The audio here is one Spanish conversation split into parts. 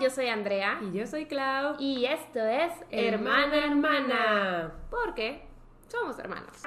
yo soy Andrea. Y yo soy Clau. Y esto es Hermana, hermana. Porque somos hermanos.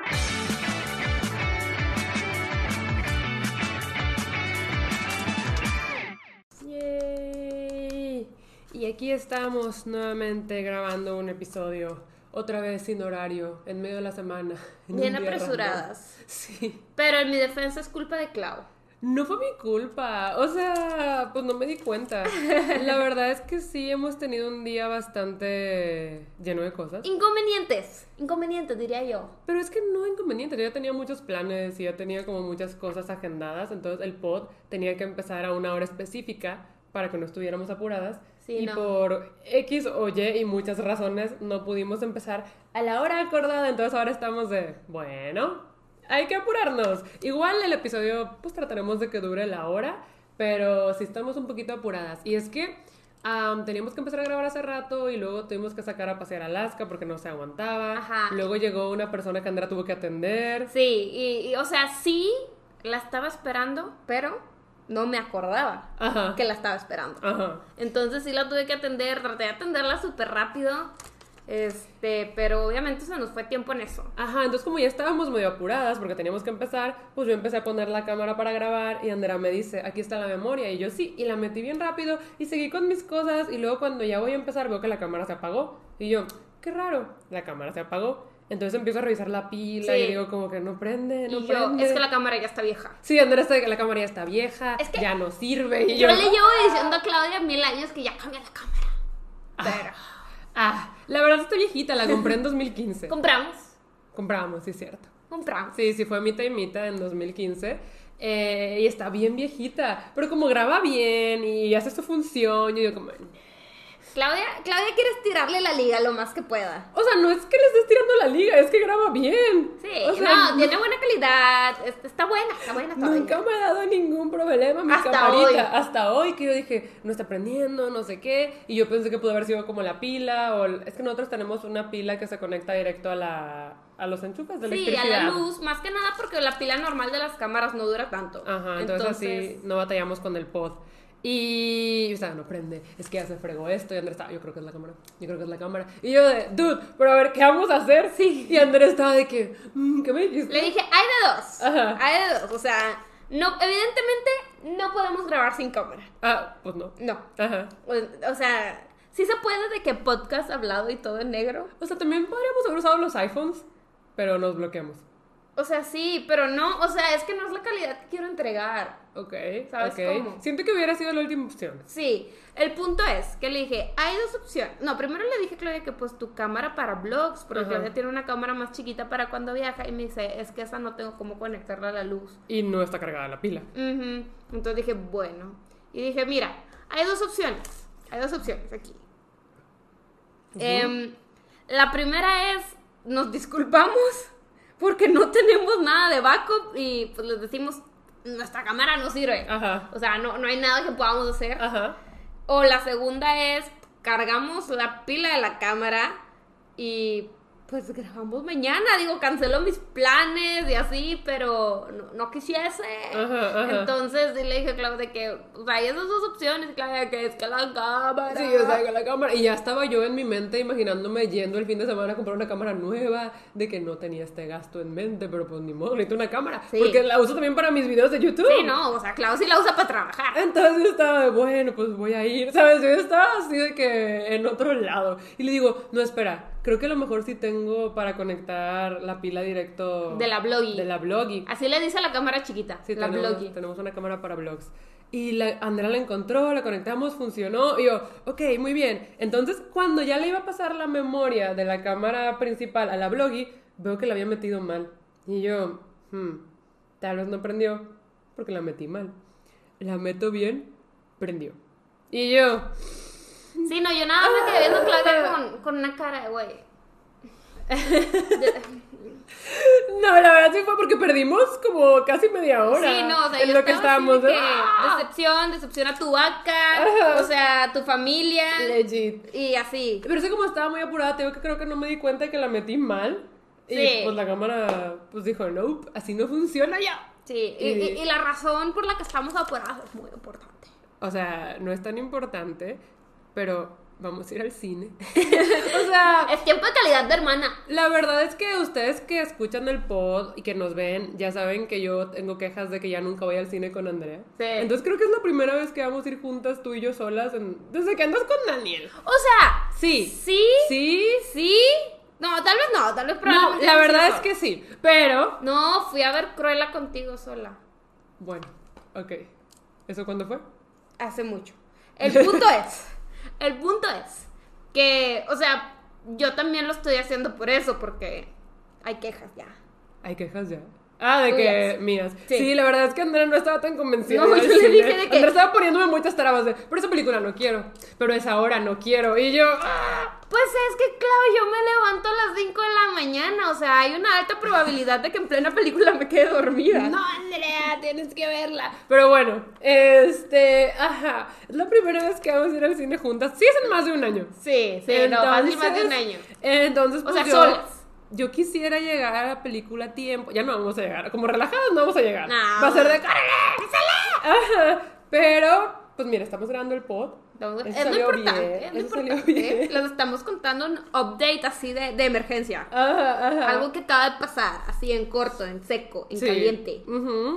Yay. Y aquí estamos nuevamente grabando un episodio, otra vez sin horario, en medio de la semana. en un Bien día apresuradas. random. Sí. Pero en mi defensa es culpa de Clau. No fue mi culpa, o sea, pues no me di cuenta. La verdad es que sí hemos tenido un día bastante lleno de cosas. Inconvenientes. Inconvenientes, diría yo. Pero es que no inconveniente, yo ya tenía muchos planes y ya tenía como muchas cosas agendadas, entonces el pod tenía que empezar a una hora específica para que no estuviéramos apuradas. Sí, y no. por X o Y y muchas razones no pudimos empezar a la hora acordada, entonces ahora estamos de, bueno, hay que apurarnos. Igual el episodio pues trataremos de que dure la hora, pero sí estamos un poquito apuradas. Y es que am, teníamos que empezar a grabar hace rato y luego tuvimos que sacar a pasear a Alaska porque no se aguantaba. Ajá. Luego llegó una persona que Andrea tuvo que atender. Sí, y, y, o sea, sí la estaba esperando, pero no me acordaba Ajá. que la estaba esperando. Ajá. Entonces sí la tuve que atender, traté de atenderla súper rápido. Este, pero obviamente se nos fue tiempo en eso. Ajá, entonces como ya estábamos medio apuradas porque teníamos que empezar, pues yo empecé a poner la cámara para grabar y Andrea me dice, aquí está la memoria y yo sí, y la metí bien rápido y seguí con mis cosas y luego cuando ya voy a empezar veo que la cámara se apagó y yo, qué raro, la cámara se apagó. Entonces empiezo a revisar la pila Sí. y digo como que no prende, no y yo, prende. es que la cámara ya está vieja. Sí, Andrea está la cámara ya está vieja, Es que ya no sirve y Yo yo... le llevo diciendo a Claudia mil años que ya cambia la cámara. Pero Ah, la verdad está viejita, la compré en 2015. compramos, Compramos, sí es cierto. compramos. Sí, sí, fue mitad y mitad en 2015. eh, y está bien viejita. Pero como graba bien y hace su función, yo como... Claudia, Claudia quiere estirarle la liga lo más que pueda. O sea, no es que le estés tirando la liga, es que graba bien. Sí, O sea, no, tiene buena calidad, es- está buena, está buena todavía. Nunca me ha dado ningún problema mi Hasta camarita. hoy. Hasta hoy que yo dije, no está prendiendo, no sé qué. Y yo pensé que pudo haber sido como la pila. o Es que nosotros tenemos una pila que se conecta directo a la a los enchufes de Sí, a electricidad. la luz, más que nada porque la pila normal de las cámaras no dura tanto. Ajá, entonces, así no batallamos con el pod. Y, sea, no prende, es que ya se fregó esto y Andrés estaba, yo creo que es la cámara, yo creo que es la cámara. Y yo de, dude, pero a ver, ¿qué vamos a hacer? Sí. Y Andrés estaba de que, "Mm, ¿qué me dijiste? Le dije, hay de dos. Ajá. Hay de dos. O sea, no, evidentemente no podemos grabar sin cámara. Ah, pues no. No. Ajá. O, o sea, sí se puede de que podcast hablado y todo en negro. O sea, también podríamos haber usado los iPhones, pero nos bloqueamos. O sea, sí, pero no, o sea, es que no es la calidad que quiero entregar. Ok, ¿Sabes ok. cómo? Siento que hubiera sido la última opción. Sí, el punto es que le dije, hay dos opciones. No, primero le dije a Claudia que pues tu cámara para vlogs, porque Ajá. Claudia tiene una cámara más chiquita para cuando viaja y me dice, es que esa no tengo cómo conectarla a la luz. Y no está cargada la pila. Entonces dije, bueno. Y dije, mira, hay dos opciones. Hay dos opciones aquí. Em, la primera es, nos disculpamos porque no tenemos nada de backup y pues les decimos, nuestra cámara no sirve. Ajá. O sea, no, no hay nada que podamos hacer. Ajá. O la segunda es, cargamos la pila de la cámara y pues grabamos mañana. Digo, cancelo mis planes y así, pero no, no quisiese. Ajá, ajá. Entonces sí le dije a Claudia que, o sea, hay esas dos opciones. Claudia, que es que la cámara. Sí, o sea, con la cámara. Y ya estaba yo en mi mente imaginándome yendo el fin de semana a comprar una cámara nueva, de que no tenía este gasto en mente, pero pues ni modo, necesito una cámara. Sí. Porque la uso también para mis videos de YouTube. Sí, no, o sea, Claudia sí la usa para trabajar. Entonces yo estaba de, bueno, pues voy a ir, ¿sabes? Yo estaba así de que en otro lado. Y le digo, no, espera, creo que a lo mejor sí tengo para conectar la pila directo... De la Bloggy. De la Bloggy. Así le dice a la cámara chiquita, Sí, la tenemos, Bloggy. tenemos una cámara para vlogs. Y la, Andrea la encontró, la conectamos, funcionó. Y yo, ok, muy bien. Entonces, cuando ya le iba a pasar la memoria de la cámara principal a la Bloggy, veo que la había metido mal. Y yo, hmm, tal vez no prendió porque la metí mal. La meto bien, prendió. Y yo, Sí, no, yo nada más me quedé viendo Claudia con, con una cara de güey. No, la verdad sí fue porque perdimos como casi media hora. Sí, no, o sea, en yo lo que estábamos. que ¡ah! decepción, decepción a tu vaca, Ajá. o sea, a tu familia Legit. y así. Pero es que como estaba muy apurada, tengo que creo que no me di cuenta de que la metí mal. Y Sí. pues la cámara pues dijo, nope, así no funciona ya. Sí, y, Y- y- y la razón por la que estamos apurados es muy importante. O sea, no es tan importante, pero vamos a ir al cine. o sea, Es tiempo de calidad de hermana. la verdad es que ustedes que escuchan el pod y que nos ven, ya saben que yo tengo quejas de que ya nunca voy al cine con Andrea. Sí. Entonces creo que es la primera vez que vamos a ir juntas tú y yo solas en- desde que andas con Daniel. O sea, Sí. sí, Sí. sí. No, tal vez no, tal vez No, probablemente la no verdad sea es que sí, pero No, fui a ver Cruella contigo sola. bueno, ok. ¿Eso cuándo fue? Hace mucho. El punto es, el punto es que, o sea, yo también lo estoy haciendo por eso, porque hay quejas ya. Hay quejas ya. Ah, de que mías. Sí. Sí. la verdad es que Andrea no estaba tan convencida. No, de yo le dije de que- Andrea estaba poniéndome muchas trabas de, pero esa película no quiero, pero esa hora no quiero. Y yo, ah, Pues es que, claro, yo me levanto a las 5 de la mañana, o sea, hay una alta probabilidad de que en plena película me quede dormida. no, Andrea, tienes que verla. Pero bueno, este, ajá, es la primera vez que vamos a ir al cine juntas. Sí, es en más de un año. Sí, sí, no, fácil más de un año. Entonces, O pues sea, yo, solas. Yo quisiera llegar a la película a tiempo. Ya no vamos a llegar. Como relajadas no vamos a llegar. No. Va a ser de ¡Córrele! Pero, pues mira, estamos grabando el pod. Estamos- Eso es lo salió importante, bien, es lo eso salió importante. bien. Les estamos contando un update así de, de emergencia. Ajá, ajá. Algo que acaba de pasar, así en corto, en seco, en Sí. caliente.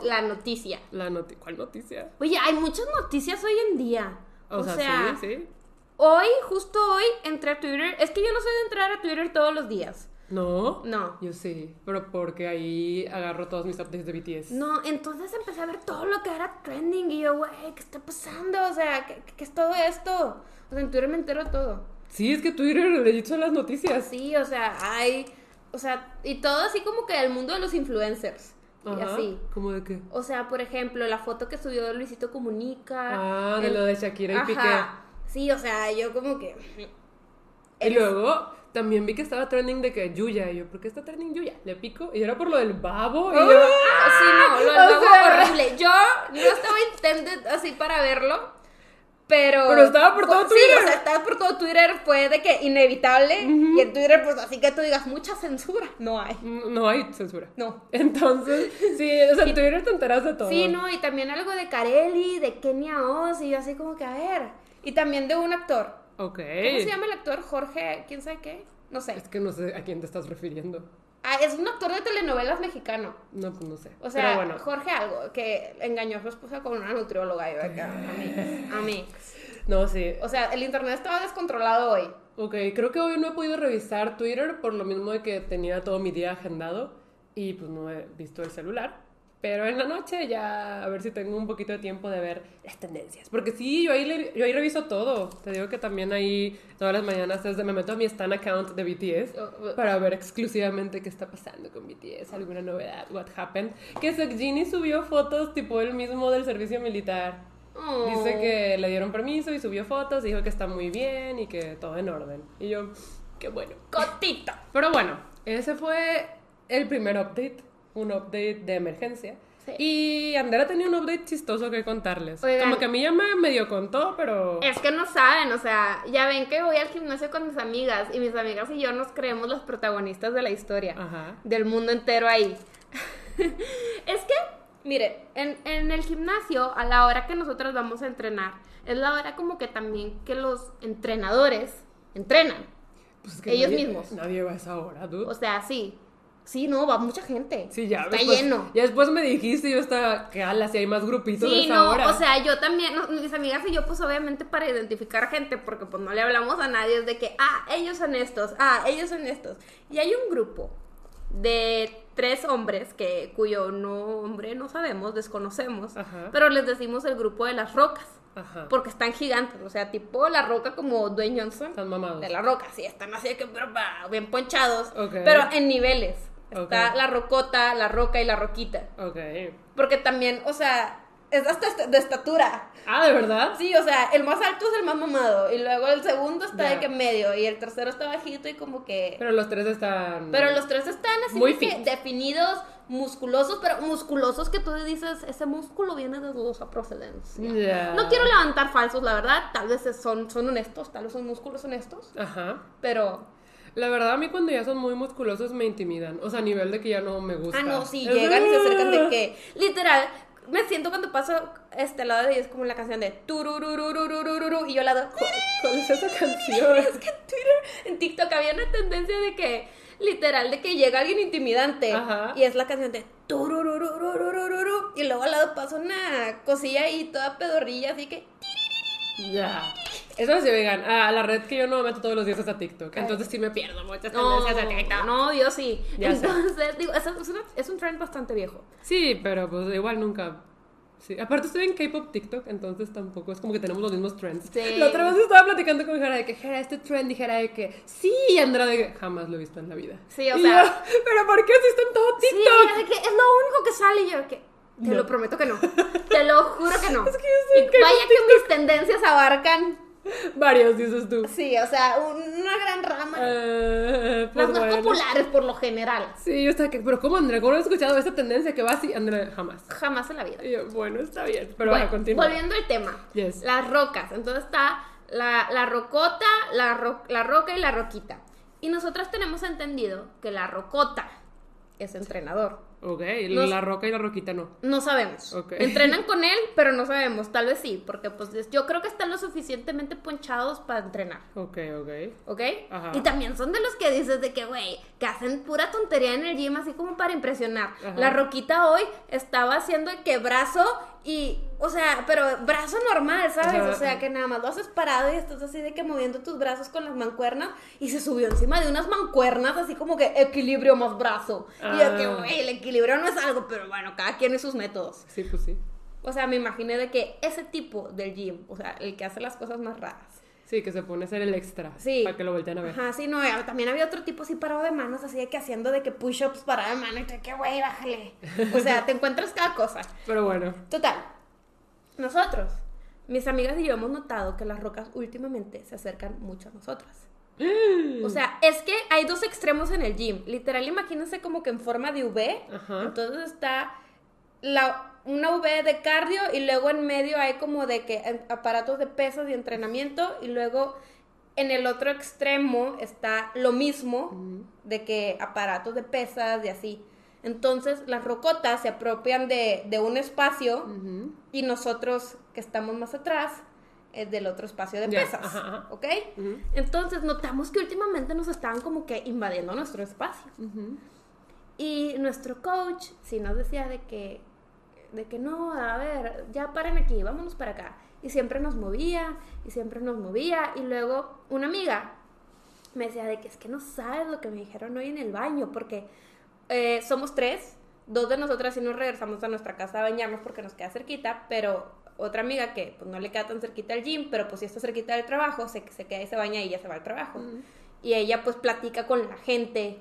La noticia. La noti ¿Cuál noticia? Oye, hay muchas noticias hoy en día. O, sea, sí, sí. hoy, justo hoy, entré a Twitter. Es que yo no soy de entrar a Twitter todos los días. ¿No? No. Yo sí. Pero porque ahí agarro todos mis updates de BTS. No, entonces empecé a ver todo lo que era trending y yo, güey, ¿qué está pasando? O sea, ¿qué, qué es todo esto? O sea, en Twitter me entero todo. Sí, es que Twitter le dicho las noticias. Sí, o sea, hay, o sea, y todo así como que el mundo de los influencers. Y así. ¿Cómo de qué? O sea, por ejemplo, la foto que subió Luisito Comunica. Ah, de lo de Shakira y Ajá. Piqué. Sí, o sea, yo como que... Y luego también vi que estaba trending de que Yuya. Y yo, ¿por qué está trending Yuya? Le pico. Y era por lo del babo. Y yo, Ah, sí, no, lo del babo sea- horrible. Yo no estaba intended así para verlo, pero... Pero estaba por todo Sí, Twitter. o sea, estaba por todo Twitter, fue de que inevitable. Y en Twitter, pues así que tú digas, mucha censura. No hay. "Mm, no hay censura. No. Entonces, sí, o sea, en Twitter te enteras de todo. Sí, no, y también algo de Carelli, de Kenia Oz, y yo así como que, a ver. Y también de un actor. Ok. ¿Cómo se llama el actor? Jorge, ¿quién sabe qué? No sé. Es que no sé a quién te estás refiriendo. Ah, es un actor de telenovelas mexicano. No, pues no sé. O sea, Pero bueno. Jorge algo, que engañó a su esposa con una nutrióloga. Y yo acá, a mí, a mí. No, sí. O sea, el internet estaba descontrolado hoy. Ok, creo que hoy no he podido revisar Twitter por lo mismo de que tenía todo mi día agendado y pues no he visto el celular. Pero en la noche ya a ver si tengo un poquito de tiempo de ver las tendencias. Porque sí, yo ahí, le- yo ahí reviso todo. Te digo que también ahí todas las mañanas desde me meto a mi Stan account de BTS Oh, oh. para ver exclusivamente qué está pasando con BTS, alguna novedad, what happened. Que Sekjini subió fotos tipo él mismo del servicio militar. Oh. Dice que le dieron permiso y subió fotos, dijo que está muy bien y que todo en orden. Y yo, qué bueno. Cotito. Pero bueno, ese fue el primer update, un update de emergencia. Sí. Y Andera tenía un update chistoso que contarles. Oigan. Como que a mí ya me medio contó, pero... Es que no saben, o sea, ya ven que voy al gimnasio con mis amigas y mis amigas y yo nos creemos los protagonistas de la historia. Ajá. Del mundo entero ahí. es que, mire, en, en el gimnasio, a la hora que nosotros vamos a entrenar, es la hora como que también que los entrenadores entrenan. Pues es que ellos nadie- mismos. Nadie va a esa hora, dude. O sea, sí. Sí, no, va mucha gente. sí, ya. Está después- lleno. Ya después me dijiste y yo estaba, que ala, si hay más grupitos de Sí, esa no, hora. o sea, yo también, no, mis amigas y yo, pues obviamente para identificar gente, porque pues no le hablamos a nadie, es de que, ah, ellos son estos, ah, ellos son estos. Y hay un grupo de tres hombres, que cuyo nombre no sabemos, desconocemos, Ajá. pero les decimos el grupo de las rocas, Ajá. porque están gigantes, o sea, tipo la roca como Dwayne Johnson. Están mamados. De la roca, sí, están así de que bien ponchados, Ok. pero en niveles. Está Ok. la rocota, la roca y la roquita. Ok. Porque también, o sea, es hasta de estatura. Ah, ¿de verdad? Sí, o sea, el más alto es el más mamado. Y luego el segundo está Ya. de que medio. Y el tercero está bajito y como que. Pero los tres están... Pero los tres están así Muy fit. definidos, musculosos, pero musculosos que tú dices, ese músculo viene de dudosa procedencia. Ya. No quiero levantar falsos, la verdad. Tal vez son, son honestos, tal vez son músculos honestos. Ajá. Pero. La verdad, a mí cuando ya son muy musculosos me intimidan. O sea, a nivel de que ya no me gusta. Ah, no, sí, Es- llegan y se acercan de que. Literal. me siento cuando paso este lado de ellos como la canción de turururururururu y yo al lado ¿Cuál es esa canción? es que en Twitter, en TikTok había una tendencia de que literal de que llega alguien intimidante Ajá. y es la canción de turururururururu y luego al lado pasa una cosilla ahí toda pedorrilla así que Ya. Eso sí, vengan, a la red que yo no me meto todos los días es a TikTok. Entonces sí me pierdo muchas no, tendencias de TikTok. no, yo sí. Ya sé. Entonces, digo, es, es es un trend bastante viejo. Sí, pero pues igual nunca. Sí. Aparte estoy en K-pop TikTok, entonces tampoco es como que tenemos los mismos trends. Sí. La otra vez estaba platicando con Jara de que Jara, este trend, dijera de que sí, y Andrea de que jamás lo he visto en la vida. Sí, o Y sea- yo, pero ¿por qué existe en todo Sí, TikTok? de que es lo único que sale y yo que te No. lo prometo que no. Te lo juro que no. Es que yo sé Y vaya que mis tendencias abarcan, Varios, dices tú. sí, o sea, una gran rama. Eh, pues Las más populares por lo general. Sí, yo estaba que, pero ¿cómo Andrea? ¿Cómo no has escuchado esta tendencia que va así? Andrea, jamás. Jamás en la vida. Yo, bueno, está bien, pero bueno, bueno, continúa. volviendo al tema. Yes. Las rocas. Entonces está la, la rocota, la, ro- la roca y la roquita. Y nosotras tenemos entendido que la rocota es entrenador. Ok, Nos- la roca y la roquita no. No sabemos. Ok. Entrenan con él, pero no sabemos. Tal vez sí, porque pues es- yo creo que están lo suficientemente ponchados para entrenar. Ok, ok. ¿Ok? Ajá. Y también son de los que dices de que, güey, que hacen pura tontería en el gym así como para impresionar. Ajá. La Roquita hoy estaba haciendo de que brazo y, o sea, pero brazo normal, ¿sabes? O sea, que nada más lo haces parado y estás así de que moviendo tus brazos con las mancuernas y se subió encima de unas mancuernas así como que equilibrio más brazo. Y yo que, Ah. güey, el equilibrio no es algo, pero bueno, cada quien y sus métodos. Sí, pues sí. O sea, me imaginé de que ese tipo del gym, o sea, el que hace las cosas más raras. Sí, que se pone a hacer el extra. Sí. Para que lo volteen a ver. Ajá, sí, no, eh, también había otro tipo así parado de manos, así de que haciendo de que push-ups parado de mano y que, güey, bájale. O sea, te encuentras cada cosa. Pero bueno. Total, nosotros, mis amigas y yo hemos notado que las rocas últimamente se acercan mucho a nosotras. O sea, es que hay dos extremos en el gym. Literal, imagínense como que en forma de V. Ajá. Entonces está la, una V de cardio y luego en medio hay como de que aparatos de pesas y entrenamiento y luego en el otro extremo está lo mismo de que aparatos de pesas y así. Entonces las rocotas se apropian de, de un espacio y nosotros que estamos más atrás es del otro espacio de pesas, ajá, ajá. ¿ok? Entonces notamos que últimamente nos estaban como que invadiendo nuestro espacio. Y nuestro coach sí nos decía de que, de que no, a ver, ya paren aquí, vámonos para acá. Y siempre nos movía, y siempre nos movía. Y luego una amiga me decía de que es que no sabes lo que me dijeron hoy en el baño, porque eh, somos tres, dos de nosotras sí nos regresamos a nuestra casa a bañarnos porque nos queda cerquita, pero otra amiga que pues no le queda tan cerquita al gym, pero pues sí está cerquita del trabajo, se, se queda y se baña y ya se va al trabajo. Y ella pues platica con la gente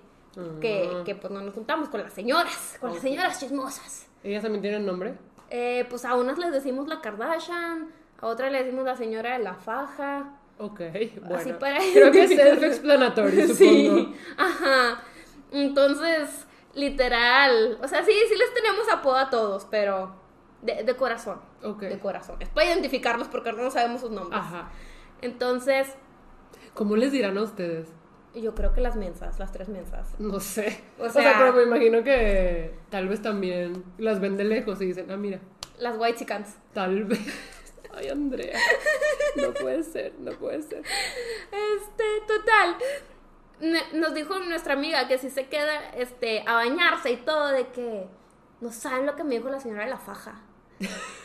que, que, pues no nos juntamos, con las señoras, con las Ok. señoras chismosas. ¿Ellas también tienen nombre? Eh, pues a unas les decimos la Kardashian, a otras le decimos la señora de la faja. Ok, bueno. Así para Creo que es self-explanatory, supongo. Sí, ajá. Entonces, literal, o sea, sí, sí les tenemos apodo a todos, pero de, de corazón. Ok. De corazón. Es para identificarlos porque no sabemos sus nombres. Ajá. Entonces, ¿Cómo les dirán a ustedes? yo creo que las mensas, las tres mensas. No sé. O O sea, sea- pero me imagino que tal vez también las ven de lejos y dicen, ah, mira, Las white chickens. tal vez. Ay, Andrea. No puede ser, no puede ser. Este, total. Nos dijo nuestra amiga que si se queda este, a bañarse y todo, de que no saben lo que me dijo la señora de la faja.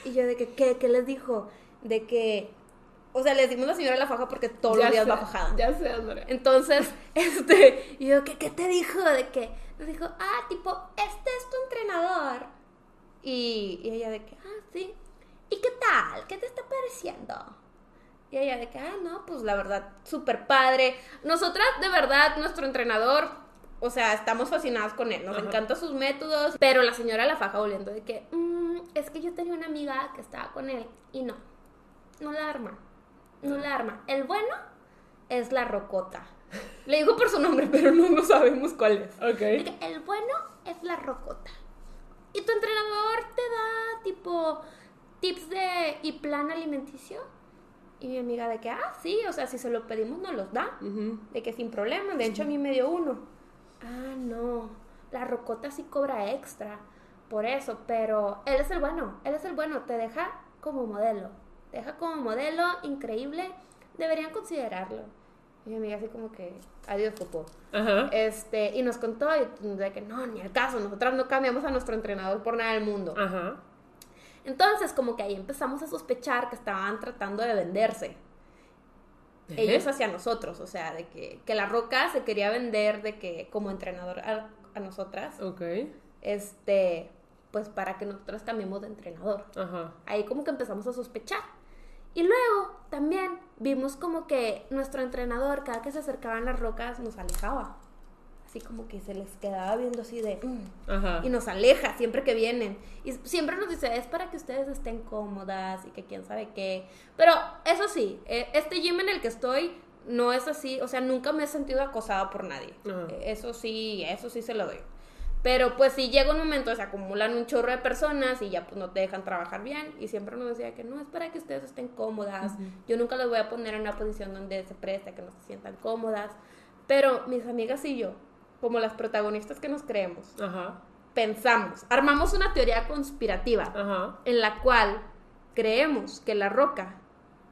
Y yo de que, ¿qué, ¿Qué les dijo? De que, o sea, le decimos la señora de la faja porque todos Ya los días sé, va fajada. Ya sé, Andrea. Entonces, este, y yo, ¿qué, ¿qué te dijo? De que, nos dijo, ah, tipo, este es tu entrenador. Y, y ella de que, ah, sí. ¿Y qué tal? ¿Qué te está? Y ella de que, ah, no, pues la verdad, súper padre. Nosotras, de verdad, nuestro entrenador, o sea, estamos fascinadas con él. Nos Ajá. encantan sus métodos. Pero la señora la faja oliendo de que, "Mm, es que yo tenía una amiga que estaba con él y no, no la arma. No la arma. El bueno es la rocota. Le digo por su nombre, pero no, no sabemos cuál es. Ok. De que El bueno es la rocota. Y tu entrenador te da tipo tips de y plan alimenticio. Y mi amiga de que, ah, sí, o sea, si se lo pedimos nos los da. Ujú. De que sin problema, de hecho a mí me dio uno. Ah, no, la rocota sí cobra extra. por eso, pero él es el bueno, él es el bueno, te deja como modelo, te deja como modelo increíble, deberían considerarlo. Y mi amiga así como que, adiós fútbol. Ajá. Este, y nos contó y de que no, ni el caso, nosotras no cambiamos a nuestro entrenador por nada del mundo. Ajá. Entonces, como que ahí empezamos a sospechar que estaban tratando de venderse. Ellos hacia nosotros, o sea, de que, que la Roca se quería vender de que como entrenador a, a nosotras, Ok. este, pues para que nosotras cambiemos de entrenador. Ajá. Ahí como que empezamos a sospechar. Y luego también vimos como que nuestro entrenador, cada que se acercaban las rocas, nos alejaba. Así como que se les quedaba viendo así de... "Mm", Ajá. y nos aleja siempre que vienen. Y siempre nos dice, es para que ustedes estén cómodas y que quién sabe qué. Pero eso sí, eh, este gym en el que estoy no es así, o sea, nunca me he sentido acosada por nadie. Ajá. Eh, Eso sí, eso sí se lo doy. Pero pues si llega un momento, se acumulan un chorro de personas y ya pues no te dejan trabajar bien. Y siempre nos decía que no, es para que ustedes estén cómodas. Yo nunca les voy a poner en una posición donde se presta, que no se sientan cómodas. Pero mis amigas y yo, como las protagonistas que nos creemos, Ajá. pensamos, armamos una teoría conspirativa Ajá. en la cual creemos que la roca,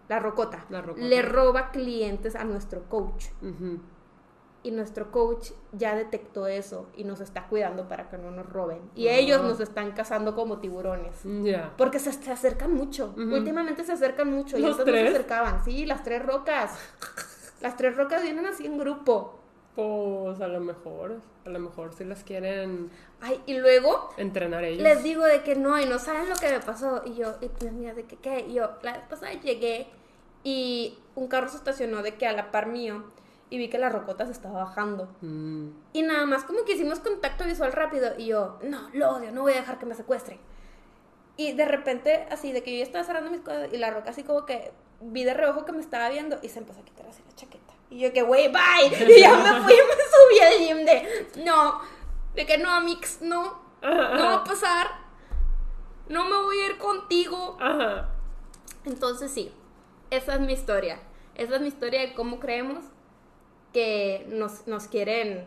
la rocota, La rocota. le roba clientes a nuestro coach. Y nuestro coach ya detectó eso y nos está cuidando para que no nos roben. Y Ah. ellos nos están cazando como tiburones. Porque se, se acercan mucho. Últimamente se acercan mucho. Y ¿Los antes no se tres? acercaban. Sí, las tres rocas. Las tres rocas vienen así en grupo. Pues a lo mejor, a lo mejor si las quieren Ay, y luego entrenar ellos. Les digo de que no, y no saben lo que me pasó. Y yo, y mi amiga de que, ¿qué? Y yo, la vez pasada llegué y un carro se estacionó de que a la par mío y vi que la rocota se estaba bajando. Mm. Y nada más como que hicimos contacto visual rápido y yo, no, lo odio, no voy a dejar que me secuestre. Y de repente, así, de que yo ya estaba cerrando mis cosas y la roca así como que vi de reojo que me estaba viendo y se empezó a quitar así la chaqueta. Y yo que, güey, bye. Y ya me fui y me subí al gym de, no, de que no, Mix, no, no va a pasar. No me voy a ir contigo. Ajá. Entonces sí, esa es mi historia. Esa es mi historia de cómo creemos que nos, nos quieren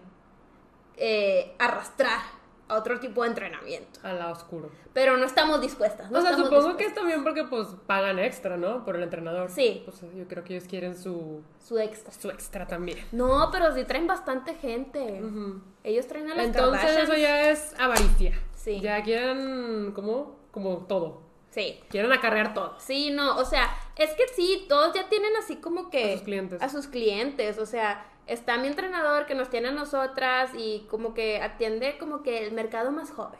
eh, arrastrar a otro tipo de entrenamiento. Al lado oscuro. Pero no estamos dispuestas. no o sea, supongo que es también porque pues pagan extra, ¿no? Por el entrenador. Sí. Pues yo creo que ellos quieren su, Su extra. su extra también. No, pero sí traen bastante gente. Ujú. Ellos traen a las Entonces Kardashians. eso ya es avaricia. Sí. Ya quieren, ¿cómo? Como todo. Sí. Quieren acarrear todo. Sí, no, o sea, es que sí, todos ya tienen así como que... A sus clientes. A sus clientes, o sea, está mi entrenador que nos tiene a nosotras y como que atiende como que el mercado más joven.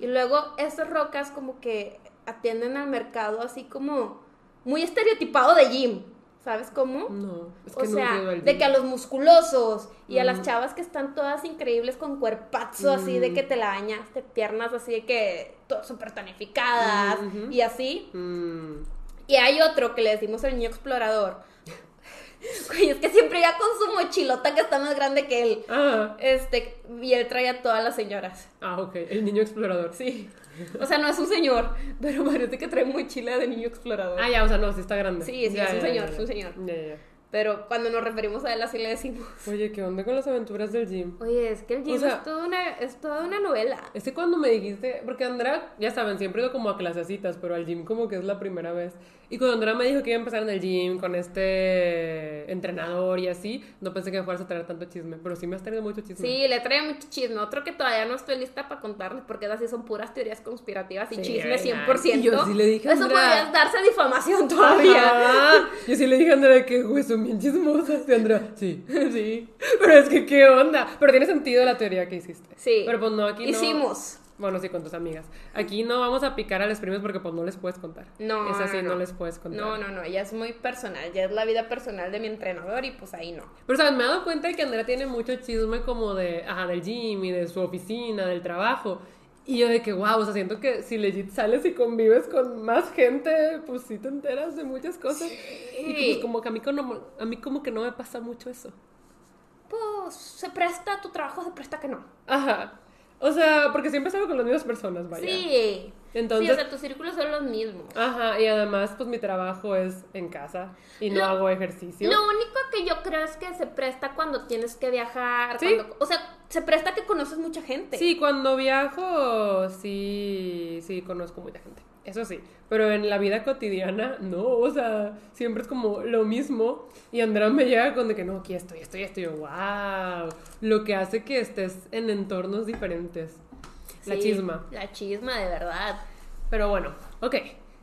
Y luego esas rocas como que atienden al mercado así como muy estereotipado de gym, ¿sabes cómo? No, es o que he sea, de que a los musculosos y a las Mm. chavas que están todas increíbles con cuerpazo así de Mm. que te la bañaste, piernas así de que súper tonificadas Mm, y así. Y hay otro que le decimos el niño explorador. Güey, es que siempre ya con su mochilota que está más grande que él. Ah, Este, y él trae a todas las señoras. ah, ok. El niño explorador. Sí. O sea, no es un señor, pero parece que trae mochila de niño explorador. Ah, ya, o sea, no, sí está grande. Sí, sí, Ya, es un ya, señor, es un señor. Pero cuando nos referimos a él así le decimos. Oye, ¿qué onda con las aventuras del gym? Oye, es que el gym O sea- es, toda una, es toda una novela. Es que cuando me dijiste, porque Andrea, ya saben, siempre he ido como a clasecitas, pero al gym como que es la primera vez. Y cuando Andrea me dijo que iba a empezar en el gym con este entrenador y así, no pensé que me fueras a traer tanto chisme, pero sí me has traído mucho chisme. Sí, le trae mucho chisme. Otro que todavía no estoy lista para contarles porque esas sí son puras teorías conspirativas y Sí, chisme ¿verdad? 100%. Y yo sí le dije a Eso Andrea. podría darse difamación todavía. Ajá. Yo sí le dije a Andrea que, güey, son bien chismosas. Y Andrea, sí, sí. Pero es que, ¿qué onda? Pero tiene sentido la teoría que hiciste. Sí. Pero pues no, aquí no. Hicimos. Bueno, sí, con tus amigas. Aquí no vamos a picar a las primas porque pues no les puedes contar. No, Es así, no, no, no. les puedes contar. No, no, no, ya es muy personal, ya es la vida personal de mi entrenador y pues ahí no. Pero, ¿sabes? Me he dado cuenta de que Andrea tiene mucho chisme como de, ajá, del gym y de su oficina, del trabajo. Y yo de que, wow, o sea, siento que si legit sales y convives con más gente, pues sí te enteras de muchas cosas. Y que, pues como que a mí, como, a mí como que no me pasa mucho eso. Pues se presta, tu trabajo se presta que no. Ajá. O sea, porque siempre salgo con las mismas personas, vaya. Sí. Entonces- Sí, o sea, tus círculos son los mismos. Ajá, y además, pues mi trabajo es en casa y no Lo- hago ejercicio. Lo único que yo creo es que se presta cuando tienes que viajar. Sí. cuando- o sea, se presta que conoces mucha gente. Sí, cuando viajo, sí, sí, conozco mucha gente. Eso sí, pero en la vida cotidiana, no, o sea, siempre es como lo mismo. Y Andrea me llega con de que no, aquí estoy, estoy, estoy, wow. Lo que hace que estés en entornos diferentes. La chisma. La chisma, de verdad. Pero bueno, ok.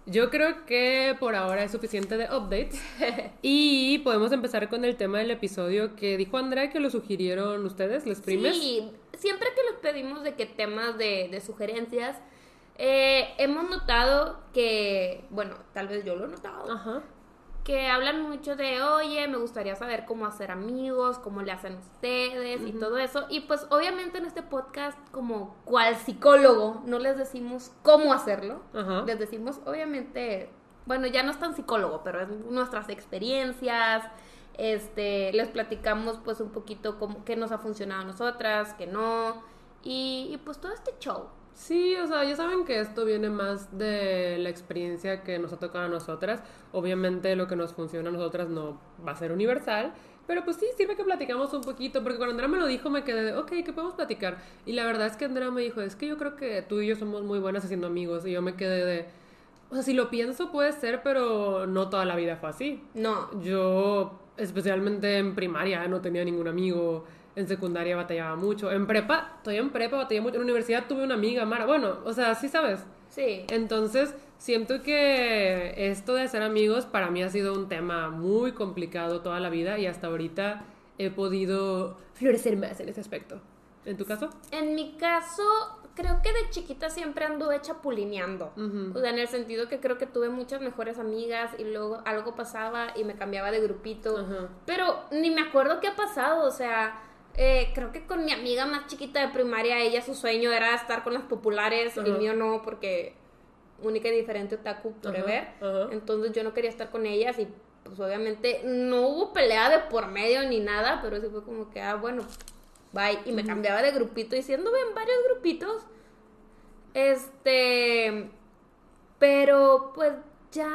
Yo creo que por ahora es suficiente de updates. y podemos empezar con el tema del episodio que dijo Andrea que lo sugirieron ustedes, les primes. Sí, siempre que les pedimos de que temas de, de sugerencias, eh, hemos notado que, bueno, tal vez yo lo he notado, Ajá. que hablan mucho de, oye, me gustaría saber cómo hacer amigos, cómo le hacen ustedes y todo eso. Y pues obviamente en este podcast, como cual psicólogo, no les decimos cómo hacerlo. Ajá. Les decimos, obviamente, bueno, ya no es tan psicólogo, pero es nuestras experiencias. Este, les platicamos pues un poquito cómo, qué nos ha funcionado a nosotras, qué no. Y, y, pues todo este show. Sí, o sea, ya saben que esto viene más de la experiencia que nos ha tocado a nosotras. Obviamente lo que nos funciona a nosotras no va a ser universal, pero pues sí, sirve que platicamos un poquito, porque cuando Andrea me lo dijo me quedé de, ok, ¿qué podemos platicar? Y la verdad es que Andrea me dijo, es que yo creo que tú y yo somos muy buenas haciendo amigos, y yo me quedé de, o sea, si lo pienso puede ser, pero no toda la vida fue así. No, Yo, especialmente en primaria, no tenía ningún amigo. En secundaria batallaba mucho. En prepa, todavía en prepa batallé mucho. En la universidad tuve una amiga, Mara. Bueno, o sea, sí sabes. sí. Entonces, siento que esto de ser amigos para mí ha sido un tema muy complicado toda la vida y hasta ahorita he podido florecer más en ese aspecto. ¿En tu caso? En mi caso, creo que de chiquita siempre anduve chapulineando. Ujú. O sea, en el sentido que creo que tuve muchas mejores amigas y luego algo pasaba y me cambiaba de grupito. Pero ni me acuerdo qué ha pasado, o sea, eh, creo que con mi amiga más chiquita de primaria, ella su sueño era estar con las populares, el Ajá. mío no, porque única y diferente otaku forever. ajá. Entonces yo no quería estar con ellas y pues obviamente no hubo pelea de por medio ni nada, pero sí fue como que, ah, bueno, bye. Y me cambiaba de grupito y siendo en varios grupitos. Este, pero pues ya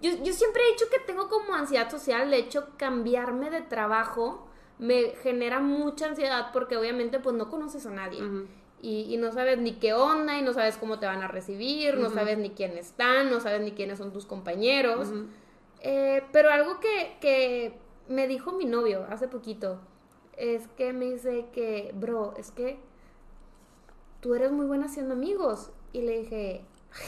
yo, yo siempre he dicho que tengo como ansiedad social, de hecho cambiarme de trabajo me genera mucha ansiedad porque obviamente pues no conoces a nadie y, y no sabes ni qué onda y no sabes cómo te van a recibir, no sabes ni quiénes están, no sabes ni quiénes son tus compañeros. Eh, pero algo que, que me dijo mi novio hace poquito es que me dice que, bro, es que tú eres muy buena haciendo amigos. Y le dije, "Ay,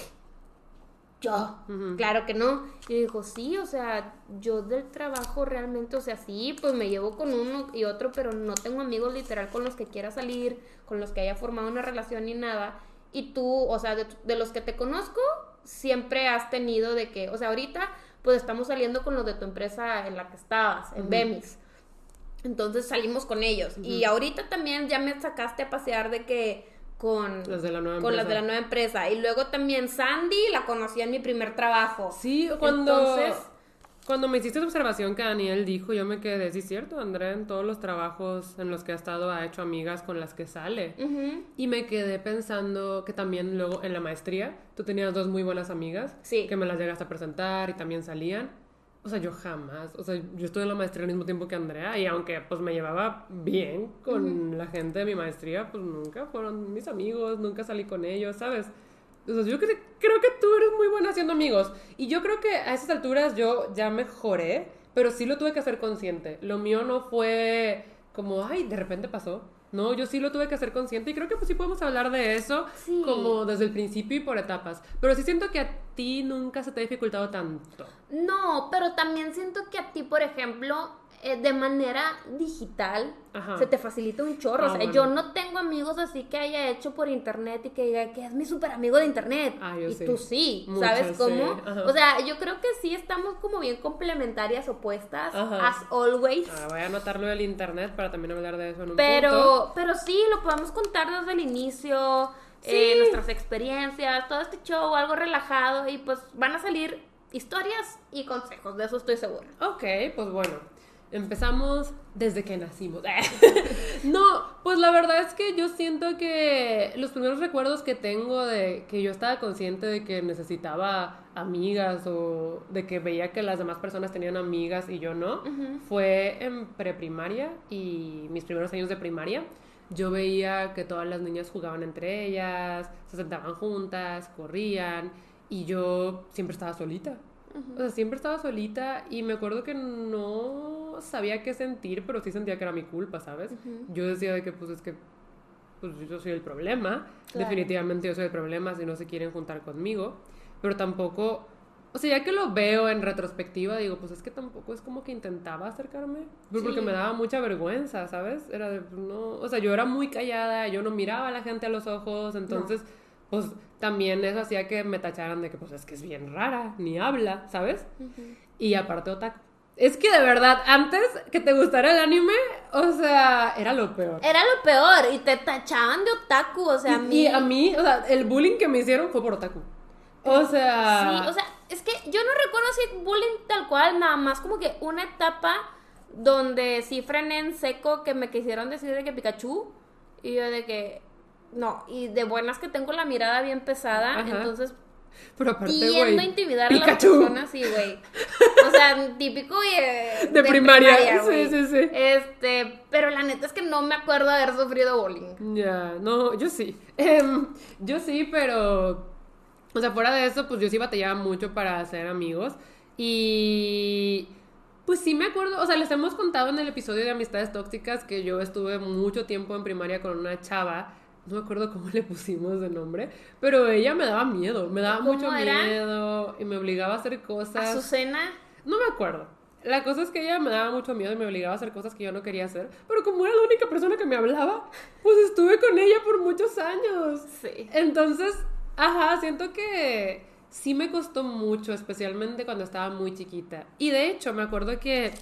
yo, claro que no. Y dijo, sí, o sea, yo del trabajo realmente, o sea, sí, pues me llevo con uno y otro, pero no tengo amigos literal con los que quiera salir, con los que haya formado una relación ni nada. Y tú, o sea, de, de los que te conozco, siempre has tenido de que, o sea, ahorita, pues estamos saliendo con los de tu empresa en la que estabas, en. Bemis. Entonces salimos con ellos. Y ahorita también ya me sacaste a pasear de que con, Las de la nueva con las de empresa. la nueva empresa. Y luego también Sandy la conocí en mi primer trabajo. Sí, cuando, Entonces- cuando me hiciste esa observación que Daniel dijo, yo me quedé, sí, es cierto, Andrea en todos los trabajos en los que ha estado ha hecho amigas con las que sale. Y me quedé pensando que también luego en la maestría tú tenías dos muy buenas amigas Sí. que me las llegaste a presentar y también salían. O sea, yo jamás, o sea, yo estuve en la maestría al mismo tiempo que Andrea y aunque pues me llevaba bien con la gente de mi maestría, pues nunca fueron mis amigos, nunca salí con ellos, ¿sabes? O sea, yo cre- creo que tú eres muy buena haciendo amigos y yo creo que a esas alturas yo ya mejoré, pero sí lo tuve que hacer consciente. Lo mío no fue como, ay, de repente pasó. No, yo sí lo tuve que hacer consciente y creo que pues sí podemos hablar de eso Sí. como desde el principio y por etapas. Pero sí siento que a ti nunca se te ha dificultado tanto. No, pero también siento que a ti, por ejemplo, eh, de manera digital, Ajá. se te facilita un chorro. Ah, o sea, bueno. yo no tengo amigos así que haya hecho por internet y que diga que es mi super amigo de internet. Ah, yo y sí. tú sí, ¿sabes cómo? sí. O sea, yo creo que sí estamos como bien complementarias, opuestas, Ajá. as always. Ah, voy a anotarlo del internet para también hablar de eso en un punto. Pero, pero sí, lo podemos contar desde el inicio, eh, nuestras experiencias, todo este show, algo relajado y pues van a salir historias y consejos, de eso estoy segura. Ok, pues bueno. Empezamos desde que nacimos. no, pues la verdad es que yo siento que los primeros recuerdos que tengo de que yo estaba consciente de que necesitaba amigas o de que veía que las demás personas tenían amigas y yo no, fue en preprimaria y mis primeros años de primaria. yo veía que todas las niñas jugaban entre ellas, se sentaban juntas, corrían, y yo siempre estaba solita. O sea, siempre estaba solita y me acuerdo que no sabía qué sentir, pero sí sentía que era mi culpa, ¿sabes? Yo decía de que pues es que pues yo soy el problema, definitivamente yo soy el problema si no se quieren juntar conmigo, pero tampoco, o sea, ya que lo veo en retrospectiva, digo, pues es que tampoco es como que intentaba acercarme, pues, porque me daba mucha vergüenza, ¿sabes? Era de, pues, no, o sea, yo era muy callada, yo no miraba a la gente a los ojos, entonces, pues también eso hacía que me tacharan de que, pues es que es bien rara, ni habla, ¿sabes? Y aparte otaku. Es que de verdad, antes que te gustara el anime, o sea, era lo peor. Era lo peor y te tachaban de otaku, o sea, a mí... Y a mí, o sea, el bullying que me hicieron fue por otaku. O sea... Sí, o sea, es que yo no recuerdo si bullying tal cual, nada más como que una etapa donde sí frené en seco que me quisieron decir de que Pikachu y yo de que no, y de buenas que tengo la mirada bien pesada, entonces pero aparte, Tiendo a intimidar a las personas, sí, güey. O sea, típico de, de, primaria. sí, sí, sí. Este, pero la neta es que no me acuerdo haber sufrido bullying. Ya, no, yo sí. Em, yo sí, pero. O sea, fuera de eso, pues yo sí batallaba mucho para hacer amigos. Y. Pues sí me acuerdo, o sea, les hemos contado en el episodio de Amistades Tóxicas que yo estuve mucho tiempo en primaria con una chava no me acuerdo cómo le pusimos de nombre, pero ella me daba miedo, me daba mucho miedo y me obligaba a hacer cosas. ¿Azucena? No me acuerdo. La cosa es que ella me daba mucho miedo y me obligaba a hacer cosas que yo no quería hacer, pero como era la única persona que me hablaba, pues estuve con ella por muchos años. Sí. Entonces, ajá, siento que sí me costó mucho, especialmente cuando estaba muy chiquita. Y de hecho, me acuerdo que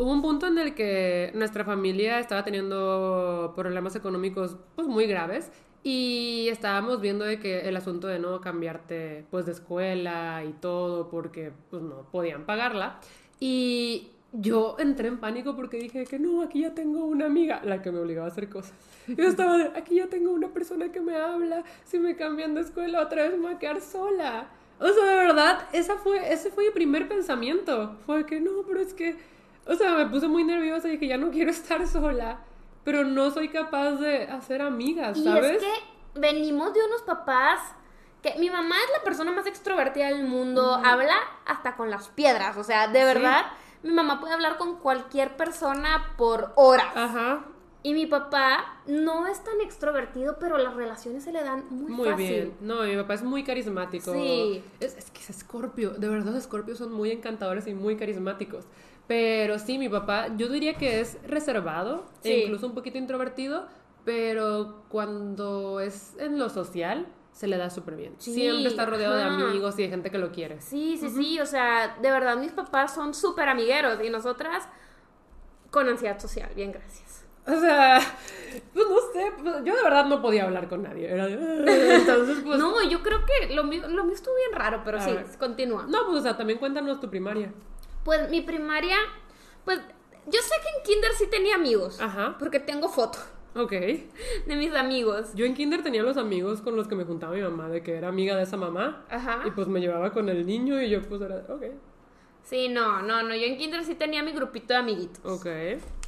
Hubo un punto en el que nuestra familia estaba teniendo problemas económicos pues muy graves y estábamos viendo de que el asunto de no cambiarte pues de escuela y todo porque pues no podían pagarla y yo entré en pánico porque dije que no, aquí ya tengo una amiga, la que me obligaba a hacer cosas. Yo estaba de, aquí ya tengo una persona que me habla, si me cambian de escuela otra vez me voy a quedar sola. O sea, de verdad, esa fue, ese fue mi primer pensamiento. Fue que no, pero es que o sea, me puse muy nerviosa y dije, ya no quiero estar sola, pero no soy capaz de hacer amigas, ¿sabes? Y es que venimos de unos papás que mi mamá es la persona más extrovertida del mundo, habla hasta con las piedras, o sea, de verdad, mi mamá puede hablar con cualquier persona por horas. Ajá. Y mi papá no es tan extrovertido, pero las relaciones se le dan muy, muy bien. No, mi papá es muy carismático. Sí. Es, es que es Escorpio. De verdad, los Escorpios son muy encantadores y muy carismáticos. Pero sí, mi papá, yo diría que es reservado e incluso un poquito introvertido, pero cuando es en lo social, se le da súper bien. Siempre está rodeado de amigos y de gente que lo quiere. Sí, sí, sí. O sea, de verdad, mis papás son súper amigueros y nosotras con ansiedad social. Bien, gracias. O sea, pues no sé, pues, yo de verdad no podía hablar con nadie. entonces, pues... No, yo creo que lo mío, lo mío estuvo bien raro, pero sí, continúa. No, pues o sea, también cuéntanos tu primaria. Pues mi primaria, pues yo sé que en kinder sí tenía amigos. Ajá. Porque tengo fotos. Ok. De mis amigos. Yo en kinder tenía los amigos con los que me juntaba mi mamá, de que era amiga de esa mamá. Ajá. Y pues me llevaba con el niño y yo pues era, ok. Sí, no, no, no. Yo en kinder sí tenía mi grupito de amiguitos. Ok.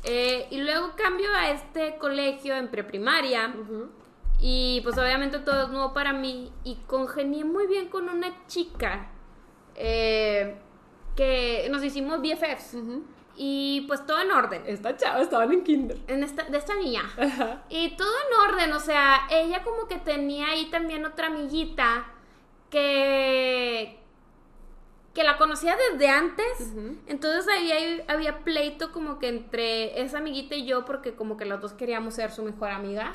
Eh, y luego cambio a este colegio en preprimaria. Y pues obviamente todo es nuevo para mí. Y congenié muy bien con una chica. Eh, que nos hicimos BFFs. Y pues todo en orden. Esta chava estaban en kinder. En esta, de esta niña. Y todo en orden, o sea, ella como que tenía ahí también otra amiguita que que la conocía desde antes. Entonces ahí había pleito como que entre esa amiguita y yo porque como que los dos queríamos ser su mejor amiga.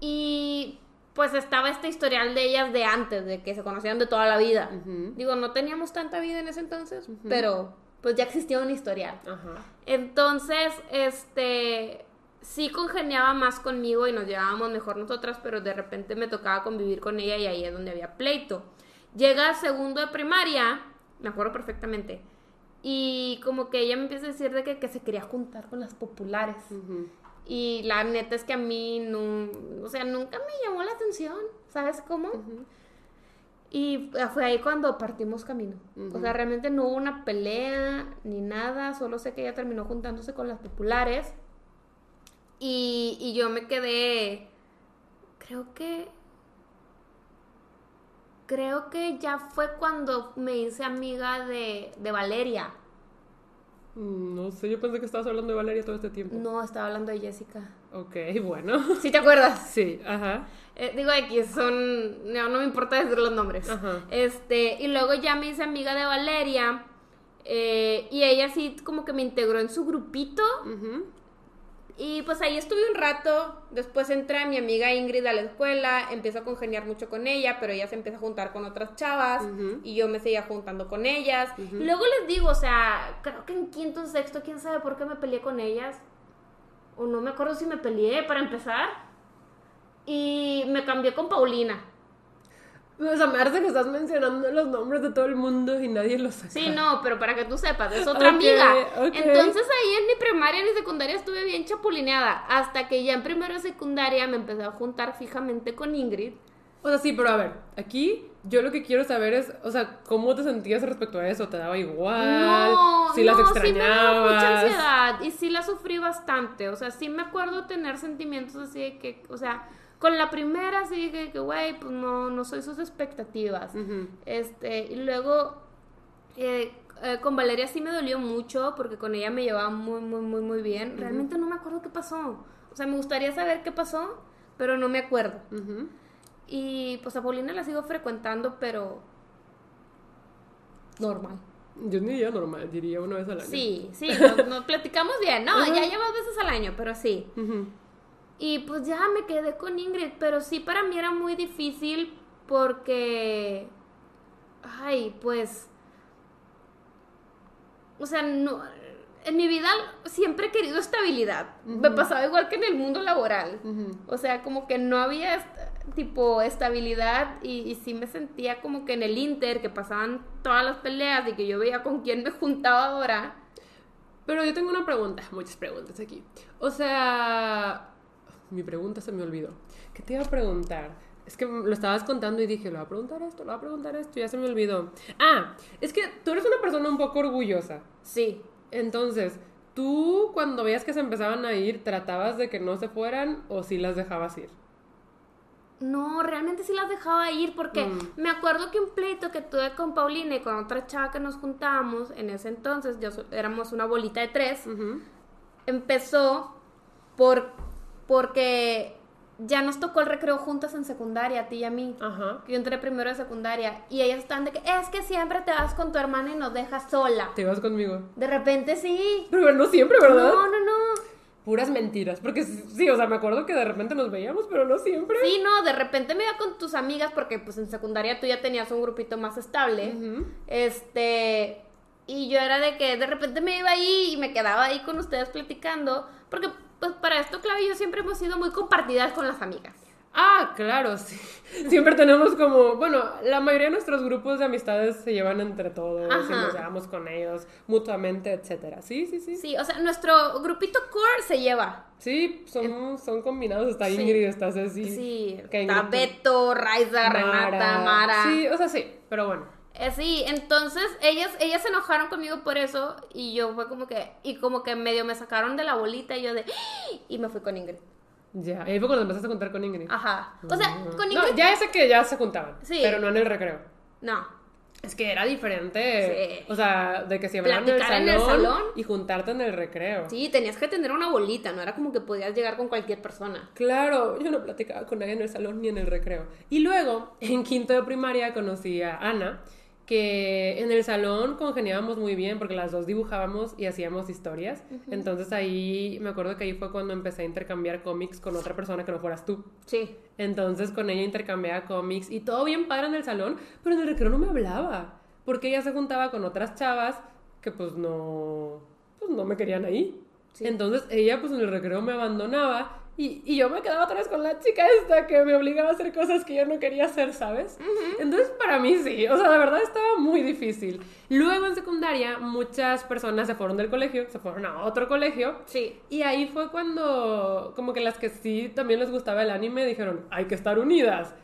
Y pues estaba este historial de ellas de antes, de que se conocían de toda la vida. Digo, no teníamos tanta vida en ese entonces, pero pues ya existía un historial. Entonces, este, sí congeniaba más conmigo y nos llevábamos mejor nosotras, pero de repente me tocaba convivir con ella y ahí es donde había pleito. Llega segundo de primaria, me acuerdo perfectamente, y como que ella me empieza a decir de que, que se quería juntar con las populares. Y la neta es que a mí no, o sea, nunca me llamó la atención, ¿sabes cómo? Y fue ahí cuando partimos camino. O sea, realmente no hubo una pelea ni nada, solo sé que ella terminó juntándose con las populares. Y, y yo me quedé, creo que, creo que ya fue cuando me hice amiga de, de Valeria. Mm, No sé, yo pensé que estabas hablando de Valeria todo este tiempo. No, estaba hablando de Jessica. Ok, bueno. ¿Sí te acuerdas? Sí, ajá. Eh, digo X, son. No, no me importa decir los nombres. Ajá. Este, y luego ya me hice amiga de Valeria. eh, y ella sí como que me integró en su grupito. Ujú. Y pues ahí estuve un rato. Después entré a mi amiga Ingrid a la escuela. Empiezo a congeniar mucho con ella, pero ella se empieza a juntar con otras chavas. Ujú. Y yo me seguía juntando con ellas. Y luego les digo, o sea, creo que en quinto o sexto, quién sabe por qué me peleé con ellas. O no me acuerdo si me peleé para empezar. Y me cambié con Paulina. O sea, me parece que estás mencionando los nombres de todo el mundo y nadie los saca. Sí, no, pero para que tú sepas, es otra Ok, amiga. ok. Entonces ahí en mi primaria ni secundaria estuve bien chapulineada. Hasta que ya en primero de secundaria me empecé a juntar fijamente con Ingrid. O sea, sí, pero a ver, aquí yo lo que quiero saber es, o sea, ¿cómo te sentías respecto a eso? ¿Te daba igual? no, ¿Si las no, sí me daba mucha extrañabas? ansiedad y sí la sufrí bastante. O sea, sí me acuerdo tener sentimientos así de que, o sea, con la primera sí dije que, güey, pues no, no soy sus expectativas. Este, y luego eh, eh, con Valeria sí me dolió mucho porque con ella me llevaba muy, muy, muy, muy bien. Realmente no me acuerdo qué pasó. O sea, me gustaría saber qué pasó, pero no me acuerdo. Y pues a Paulina la sigo frecuentando, pero normal. Yo ni diría normal, diría una vez al año. Sí, sí, nos, nos platicamos bien. No, Ajá. ya llevas veces al año, pero sí. Y pues ya me quedé con Ingrid, pero sí para mí era muy difícil porque, ay, pues, o sea, no, en mi vida siempre he querido estabilidad. Me pasaba igual que en el mundo laboral. O sea, como que no había est- tipo estabilidad y, y sí me sentía como que en el Inter, que pasaban todas las peleas y que yo veía con quién me juntaba ahora. Pero yo tengo una pregunta, muchas preguntas aquí. O sea, mi pregunta se me olvidó. ¿Qué te iba a preguntar? Es que lo estabas contando y dije, lo voy a preguntar esto, lo voy a preguntar esto, y ya se me olvidó. Ah, es que tú eres una persona un poco orgullosa. Sí. Entonces, tú cuando veías que se empezaban a ir, ¿tratabas de que no se fueran o sí las dejabas ir? No, realmente sí las dejaba ir porque Mm. me acuerdo que un pleito que tuve con Paulina y con otra chava que nos juntábamos en ese entonces, yo éramos una bolita de tres, empezó por porque ya nos tocó el recreo juntas en secundaria, a ti y a mí. Ajá. que Yo entré primero de secundaria y ellas están de que es que siempre te vas con tu hermana y nos dejas sola. Te ibas conmigo. De repente sí. Pero no siempre, ¿verdad? No, no, no. Puras mentiras. Porque sí, o sea, me acuerdo que de repente nos veíamos, pero no siempre. Sí, no, de repente me iba con tus amigas porque pues en secundaria tú ya tenías un grupito más estable. Ujú. Este, y yo era de que de repente me iba ahí y me quedaba ahí con ustedes platicando, porque pues para esto, Claudia y yo siempre hemos sido muy compartidas con las amigas. Ah, claro, sí. Siempre tenemos como, bueno, la mayoría de nuestros grupos de amistades se llevan entre todos y Ajá. nos llevamos con ellos mutuamente, etcétera. Sí, sí, sí. Sí, o sea, nuestro grupito core se lleva. Sí, son, son combinados. Está Sí. Ingrid, está Ceci. Sí, está Beto, Raiza, Renata, Mara. Sí, o sea, sí, pero bueno. Eh, sí, entonces ellas, ellas se enojaron conmigo por eso y yo fue como que, y como que medio me sacaron de la bolita y yo de, ¡Ah! y me fui con Ingrid. Ya, ahí fue cuando empezaste a contar con Ingrid. Ajá. O sea, Mm. con No, Ingrid, ya sé que ya se juntaban, Sí. pero no en el recreo. no. Es que era diferente. Sí. O sea, de que se hablaban en en el salón. y juntarte en el recreo. Sí, tenías que tener una bolita, no era como que podías llegar con cualquier persona. Claro, yo no platicaba con nadie en el salón ni en el recreo. Y luego, en quinto de primaria, conocí a Ana, que en el salón congeniábamos muy bien porque las dos dibujábamos y hacíamos historias. Entonces ahí, me acuerdo que ahí fue cuando empecé a intercambiar cómics con otra persona que no fueras tú. Sí. Entonces con ella intercambiaba cómics y todo bien padre en el salón, pero en el recreo no me hablaba, porque ella se juntaba con otras chavas que pues no, pues no me querían ahí. Sí. Entonces ella pues en el recreo me abandonaba y, y yo me quedaba otra vez con la chica esta que me obligaba a hacer cosas que yo no quería hacer, ¿sabes? Entonces para mí sí, o sea, de verdad estaba muy difícil. Luego en secundaria muchas personas se fueron del colegio, se fueron a otro colegio Sí. y ahí fue cuando, como que las que sí también les gustaba el anime dijeron, hay que estar unidas.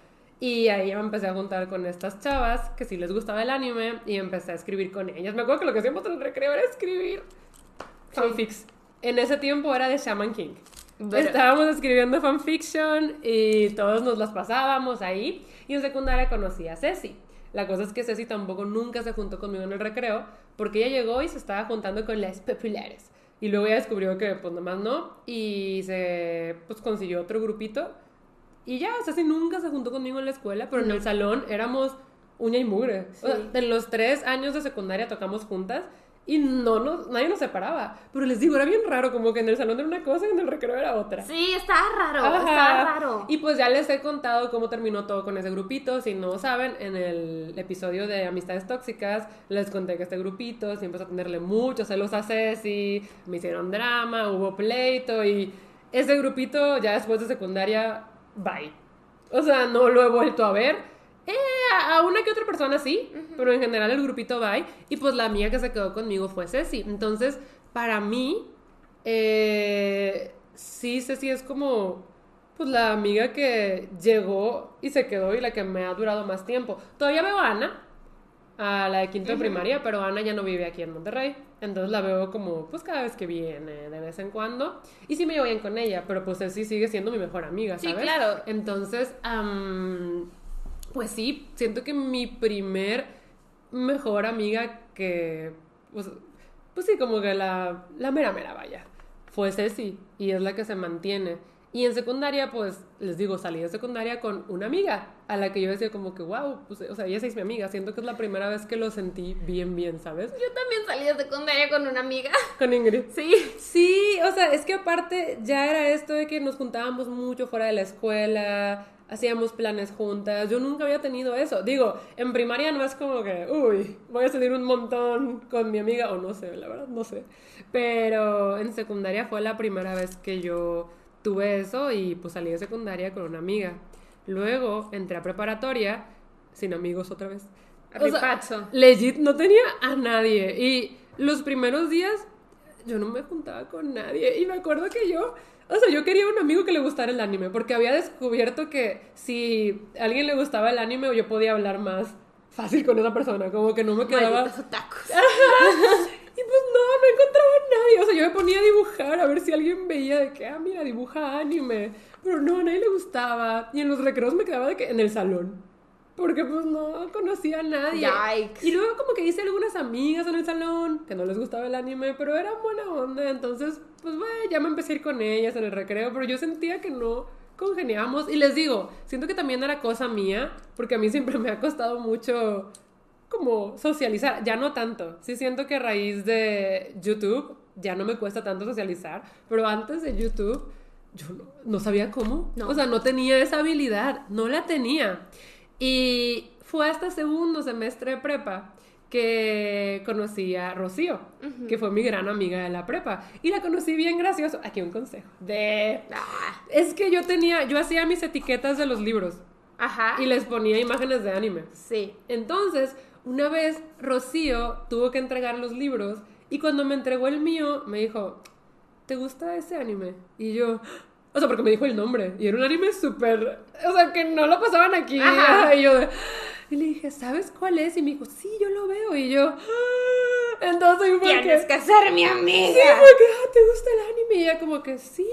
Y ahí me empecé a juntar con estas chavas que sí les gustaba el anime y empecé a escribir con ellas. Me acuerdo que lo que hacíamos en el recreo era escribir fanfics. En ese tiempo era de Shaman King. Pero- Estábamos escribiendo fanfiction y todos nos las pasábamos ahí. Y en secundaria conocí a Ceci. La cosa es que Ceci tampoco nunca se juntó conmigo en el recreo porque ella llegó y se estaba juntando con las populares. Y luego ella descubrió que pues nomás no y se pues consiguió otro grupito. Y ya, Ceci nunca se juntó conmigo en la escuela, pero en el salón éramos uña y mugre. O sea, Sí. en los tres años de secundaria tocamos juntas y no nos, nadie nos separaba. Pero les digo, era bien raro, como que en el salón era una cosa y en el recreo era otra. Sí, estaba raro, Ajá. estaba raro. Y pues ya les he contado cómo terminó todo con ese grupito. Si no saben, en el episodio de Amistades Tóxicas les conté que este grupito sí empezó a tenerle muchos celos a Ceci, me hicieron drama, hubo pleito y ese grupito ya después de secundaria, bye. O sea, no lo he vuelto a ver. Eh, a una que otra persona sí, pero en general el grupito bye. Y pues la amiga que se quedó conmigo fue Ceci. Entonces, para mí, eh, sí, Ceci es como pues la amiga que llegó y se quedó y la que me ha durado más tiempo. Todavía veo a Ana, a la de quinto de primaria, pero Ana ya no vive aquí en Monterrey. Entonces la veo como, pues cada vez que viene, de vez en cuando. Y sí me llevo bien con ella, pero pues Ceci sigue siendo mi mejor amiga, Sí, ¿sabes? claro. Entonces, pues sí, siento que mi primer mejor amiga que, pues, pues sí, como que la, la mera mera vaya, fue Ceci y es la que se mantiene. Y en secundaria, pues, les digo, salí de secundaria con una amiga a la que yo decía como que, wow, pues, o sea, ella es mi amiga. Siento que es la primera vez que lo sentí bien, bien, ¿sabes? Yo también salí de secundaria con una amiga. Con Ingrid. Sí. Sí, o sea, es que aparte ya era esto de que nos juntábamos mucho fuera de la escuela, hacíamos planes juntas. Yo nunca había tenido eso. Digo, en primaria no es como que, uy, voy a salir un montón con mi amiga, o no sé, la verdad, no sé. Pero en secundaria fue la primera vez que yo tuve eso y pues salí de secundaria con una amiga. Luego entré a preparatoria sin amigos otra vez. O sea, legit no tenía a nadie. Y los primeros días yo no me juntaba con nadie. Y me acuerdo que yo, o sea, yo quería un amigo que le gustara el anime, porque había descubierto que si a alguien le gustaba el anime, yo podía hablar más fácil con esa persona, como que no me quedaba... Y pues no, no encontraba a nadie. O sea, yo me ponía a dibujar a ver si alguien veía de que, ah, mira, dibuja anime. Pero no, a nadie le gustaba. Y en los recreos me quedaba de que en el salón. Porque pues no conocía a nadie. Yikes. Y luego como que hice algunas amigas en el salón que no les gustaba el anime, pero eran buena onda. Entonces, pues bueno, ya me empecé a ir con ellas en el recreo, pero yo sentía que no congeniábamos. Y les digo, siento que también era cosa mía, porque a mí siempre me ha costado mucho como socializar, ya no tanto. Sí siento que a raíz de YouTube ya no me cuesta tanto socializar, pero antes de YouTube yo no, no sabía cómo. No. O sea, no tenía esa habilidad, no la tenía. Y fue hasta segundo semestre de prepa que conocí a Rocío, que fue mi gran amiga de la prepa. Y la conocí bien gracioso. Aquí un consejo. De... Ah, Es que yo tenía, yo hacía mis etiquetas de los libros Ajá. y les ponía imágenes de anime. Sí. Entonces, una vez Rocío tuvo que entregar los libros y cuando me entregó el mío, me dijo, ¿te gusta ese anime? Y yo, o sea, porque me dijo el nombre y era un anime súper, o sea, que no lo pasaban aquí. Ajá. Y yo, de- y le dije, ¿sabes cuál es? Y me dijo, sí, yo lo veo. Y yo, "Ah". entonces fue Tienes que... ser mi amiga. Sí, porque, ah, ¿te gusta el anime? Y ella como que sí.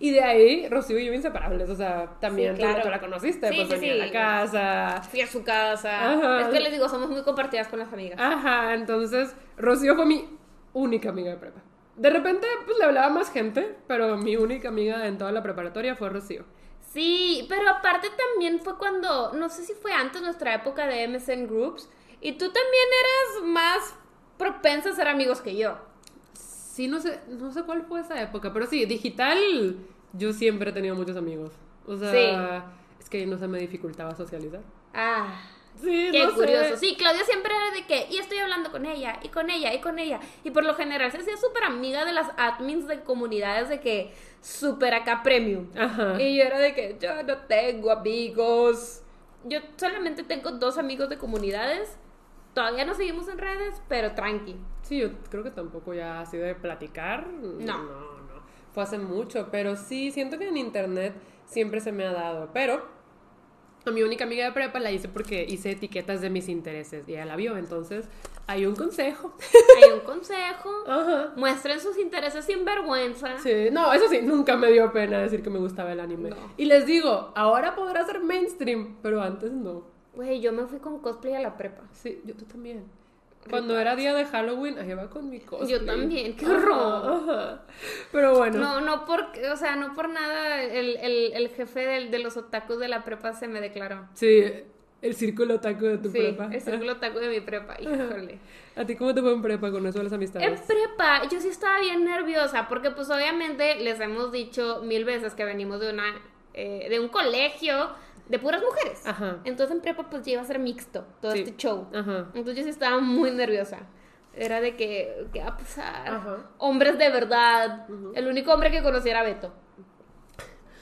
Y de ahí, Rocío y yo inseparables. O sea, también Sí, claro. tú la conociste, Sí, pues sí, venía sí. a la casa. Fui a su casa. Ajá. Es que les digo, somos muy compartidas con las amigas. Ajá, entonces Rocío fue mi única amiga de prepa. De repente, pues le hablaba más gente, pero mi única amiga en toda la preparatoria fue Rocío. Sí, pero aparte también fue cuando, no sé si fue antes nuestra época de MSN Groups, y tú también eras más propensa a ser amigos que yo. Sí, no sé, no sé cuál fue esa época, pero sí, digital, yo siempre he tenido muchos amigos. O sea, es que no se me dificultaba socializar. Ah, Sí, qué no sé. curioso. Sí, Claudia siempre era de que, y estoy hablando con ella, y con ella, y con ella. Y por lo general se hacía súper amiga de las admins de comunidades de que súper acá premium. Ajá. Y yo era de que yo no tengo amigos. Yo solamente tengo dos amigos de comunidades. Todavía no seguimos en redes, pero tranqui. Sí, yo creo que tampoco ya así de platicar. No. No, no. Fue hace mucho, pero sí, siento que en internet siempre se me ha dado. Pero A mi única amiga de prepa la hice porque hice etiquetas de mis intereses y ella la vio, entonces hay un consejo. Hay un consejo. Ajá. Muestren sus intereses sin vergüenza. Sí, no, eso sí, nunca me dio pena decir que me gustaba el anime. No. Y les digo, ahora podrá ser mainstream, pero antes no. Güey, yo me fui con cosplay a la prepa. Sí, yo tú también. Cuando era día de Halloween, ahí iba con mi cosplay. Yo también, qué horror. ajá. Pero bueno. No, no por, o sea, no por nada el, el, el jefe del- de los otakus de la prepa se me declaró. Sí, el círculo taco de tu Sí, prepa. el círculo otaku de mi prepa, híjole. ¿A ti cómo te fue en prepa con eso de las amistades? En prepa, yo sí estaba bien nerviosa, porque pues obviamente les hemos dicho mil veces que venimos de una, eh, de un colegio de puras mujeres. Ajá. Entonces en prepa pues ya iba a ser mixto todo Sí. este show. Ajá. Entonces yo estaba muy nerviosa. Era de que, ¿qué va a pasar? Ajá. Hombres de verdad. El único hombre que conocía era Beto.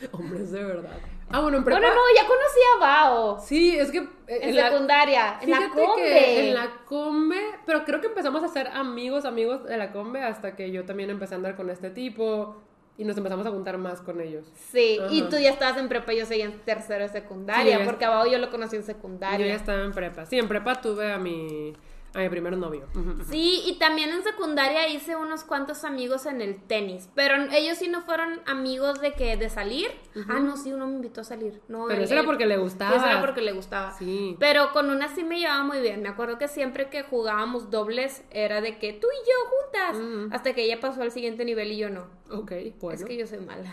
Hombres de verdad. Ah, bueno, en prepa. Bueno, no, ya conocía a Bao. Sí, es que. eh, En, la- secundaria, en la combe. que en la combe, pero creo que empezamos a ser amigos, amigos de la combe hasta que yo también empecé a andar con este tipo y nos empezamos a juntar más con ellos. Sí, y tú ya estabas en prepa, yo seguía en tercero de secundaria, Sí, porque a Bao yo lo conocí en Yo secundaria. ya estaba en prepa. Sí, en prepa tuve a mi, a mi primer novio. Sí, y también en secundaria hice unos cuantos amigos en el tenis, pero ellos sí no fueron amigos de que de salir. Ah, no, sí, uno me invitó a salir. No, Pero él- eso era porque le gustaba. Eso era porque le gustaba. Sí. Pero con una sí me llevaba muy bien. Me acuerdo que siempre que jugábamos dobles era de que tú y yo juntas. Hasta que ella pasó al siguiente nivel y yo no. Ok, bueno. Es que yo soy mala.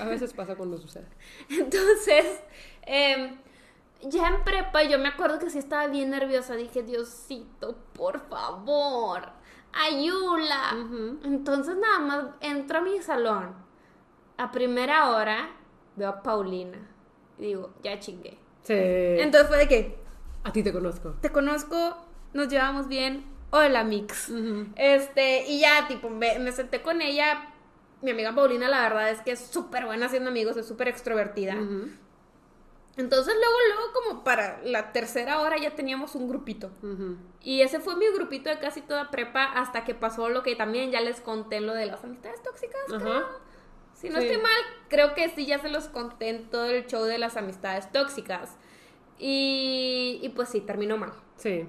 a, veces pasa cuando sucede. Entonces, em, ya en prepa yo me acuerdo que sí estaba bien nerviosa. Dije, Diosito, por favor. Ujú. Entonces nada más entro a mi salón. A primera hora veo a Paulina. Y digo, ya chingué. Sí. Entonces fue de que, a ti te conozco. te conozco, nos llevamos bien. Hola, Mix. Este, y ya, tipo, me, me senté con ella. Mi amiga Paulina, la verdad es que es súper buena haciendo amigos, es súper extrovertida. Entonces, luego, luego, como para la tercera hora ya teníamos un grupito. Y ese fue mi grupito de casi toda prepa hasta que pasó lo que también ya les conté, lo de las amistades tóxicas, creo. Si no Sí. estoy mal, creo que sí, ya se los conté en todo el show de las amistades tóxicas. Y, y pues sí, terminó mal. Sí.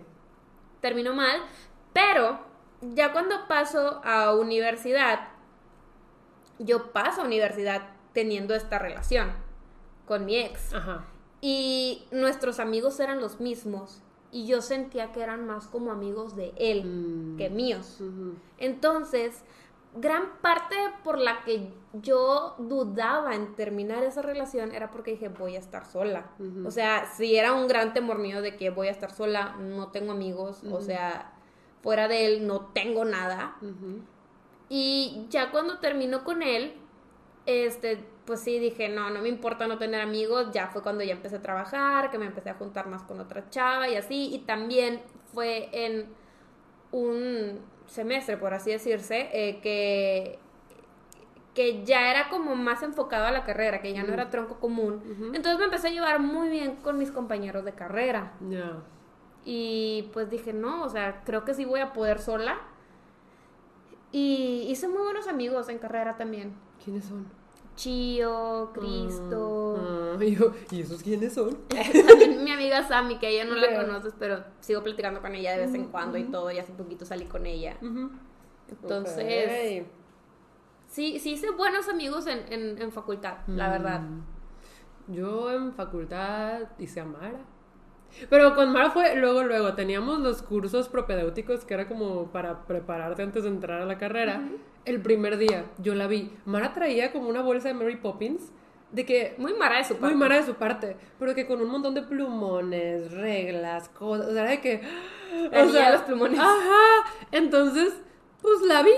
Terminó mal, pero ya cuando paso a universidad, yo paso a universidad teniendo esta relación con mi ex. Ajá. Y nuestros amigos eran los mismos. Y yo sentía que eran más como amigos de él Mm. que míos. Entonces, gran parte por la que yo dudaba en terminar esa relación era porque dije, voy a estar sola. O sea, si era un gran temor mío de que voy a estar sola, no tengo amigos, o sea, fuera de él no tengo nada. Y ya cuando terminó con él, este, pues sí dije, no, no me importa no tener amigos, ya fue cuando ya empecé a trabajar, que me empecé a juntar más con otra chava y así, y también fue en un semestre, por así decirse, eh, que, que ya era como más enfocado a la carrera, que ya no era tronco común. Entonces me empecé a llevar muy bien con mis compañeros de carrera. Ya. Y pues dije, no, o sea, creo que sí voy a poder sola. Y hice muy buenos amigos en carrera también. ¿Quiénes son? Chío, Cristo. Ah, y yo, ¿y esos quiénes son? También mi amiga Sammy, que ella no la conoces, pero sigo platicando con ella de vez en cuando y todo. Y hace poquito salí con ella. Entonces, sí, sí hice buenos amigos en, en, en facultad, la verdad. Mm. Yo en facultad hice a Mara. Pero con Mara fue luego, luego. Teníamos los cursos propedéuticos que era como para prepararte antes de entrar a la carrera. El primer día yo la vi. Mara traía como una bolsa de Mary Poppins de que Muy mara de su parte. muy mara de su parte, pero que con un montón de plumones, reglas, cosas, o sea, de que... La niña de los plumones. Ajá, entonces, pues la vi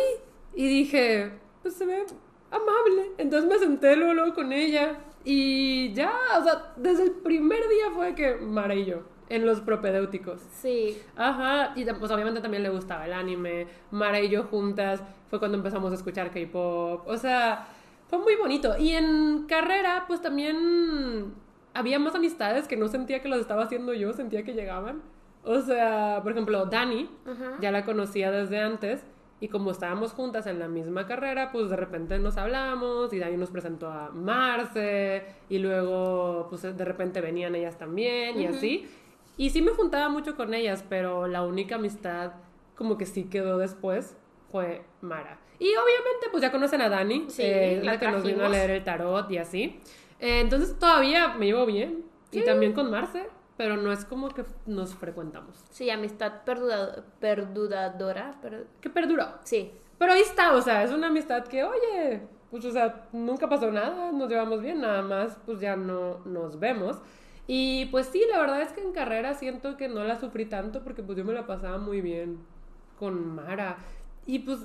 y dije, pues se ve amable, entonces me senté luego, luego con ella y ya, o sea, desde el primer día fue que Mara y yo, en los propedéuticos. Sí. Ajá, y pues obviamente también le gustaba el anime. Mara y yo juntas fue cuando empezamos a escuchar K-pop. O sea, fue muy bonito. Y en carrera, pues también había más amistades que no sentía que las estaba haciendo yo, sentía que llegaban. O sea, por ejemplo, Dani, Ajá. ya la conocía desde antes. Y como estábamos juntas en la misma carrera, pues de repente nos hablamos y Dani nos presentó a Marce y luego pues de repente venían ellas también y así. Y sí me juntaba mucho con ellas, pero la única amistad como que sí quedó después fue Mara. Y obviamente pues ya conocen a Dani, Sí, eh, la la que nos vino a trajimos. leer el tarot y así. Eh, entonces todavía me llevo bien. Y también con Marce, pero no es como que nos frecuentamos. Sí, amistad perduda- perdudadora. pero- Que perduró. Sí. Pero ahí está, o sea, es una amistad que, oye, pues, o sea, nunca pasó nada, nos llevamos bien, nada más, pues ya no nos vemos. Y pues sí, la verdad es que en carrera siento que no la sufrí tanto porque pues yo me la pasaba muy bien con Mara. Y pues,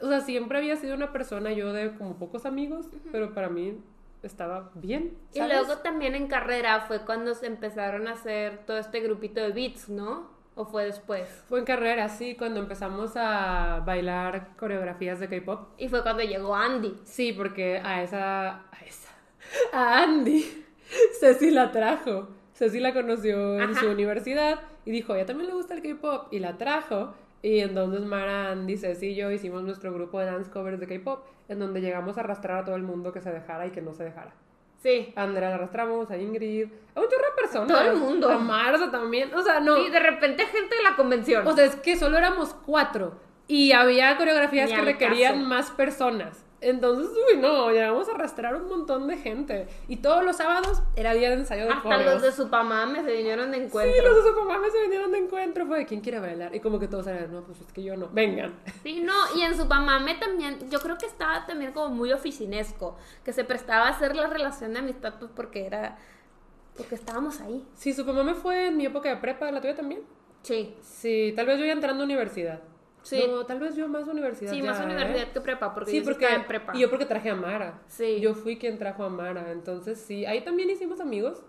o sea, siempre había sido una persona yo de como pocos amigos, pero para mí estaba bien. Y ¿sabes? luego también en carrera fue cuando se empezaron a hacer todo este grupito de beats, ¿no? ¿O fue después? Fue en carrera, sí, cuando empezamos a bailar coreografías de K-pop. Y fue cuando llegó Andy. Sí, porque a esa. A esa. A Andy. Ceci la trajo. Ceci la conoció en Ajá. su universidad y dijo, ella también le gusta el K-pop. Y la trajo. Y entonces Mara, Andy, Ceci y yo hicimos nuestro grupo de dance covers de K-pop, en donde llegamos a arrastrar a todo el mundo que se dejara y que no se dejara. Sí. A Andrea la arrastramos, a Ingrid, a un chorro de personas. Todo el mundo. A Marza también. O sea, no. Y de repente gente de la convención. O sea, es que solo éramos cuatro y había coreografías Ni que requerían caso. más personas. Entonces, uy, no, llegamos a arrastrar un montón de gente. Y todos los sábados era día de ensayo de Hasta los de su mamá se vinieron de Sí, encuentro. los de su mamá se vinieron de encuentro. Fue de quién quiere bailar. Y como que todos eran, no, pues es que yo no. Vengan. Sí, no, y en su mamame también, yo creo que estaba también como muy oficinesco, que se prestaba a hacer la relación de amistad, pues porque era, porque estábamos ahí. Sí, su mamá me fue en mi época de prepa, la tuya también. Sí, Sí, tal vez yo ya entrando a universidad. Sí. No, tal vez yo más universidad. sí, ya, más ¿eh? universidad que prepa, porque Sí, yo porque estaba en prepa. y yo porque traje a Mara. Sí. Yo fui quien trajo a Mara, entonces sí, ahí también hicimos amigos.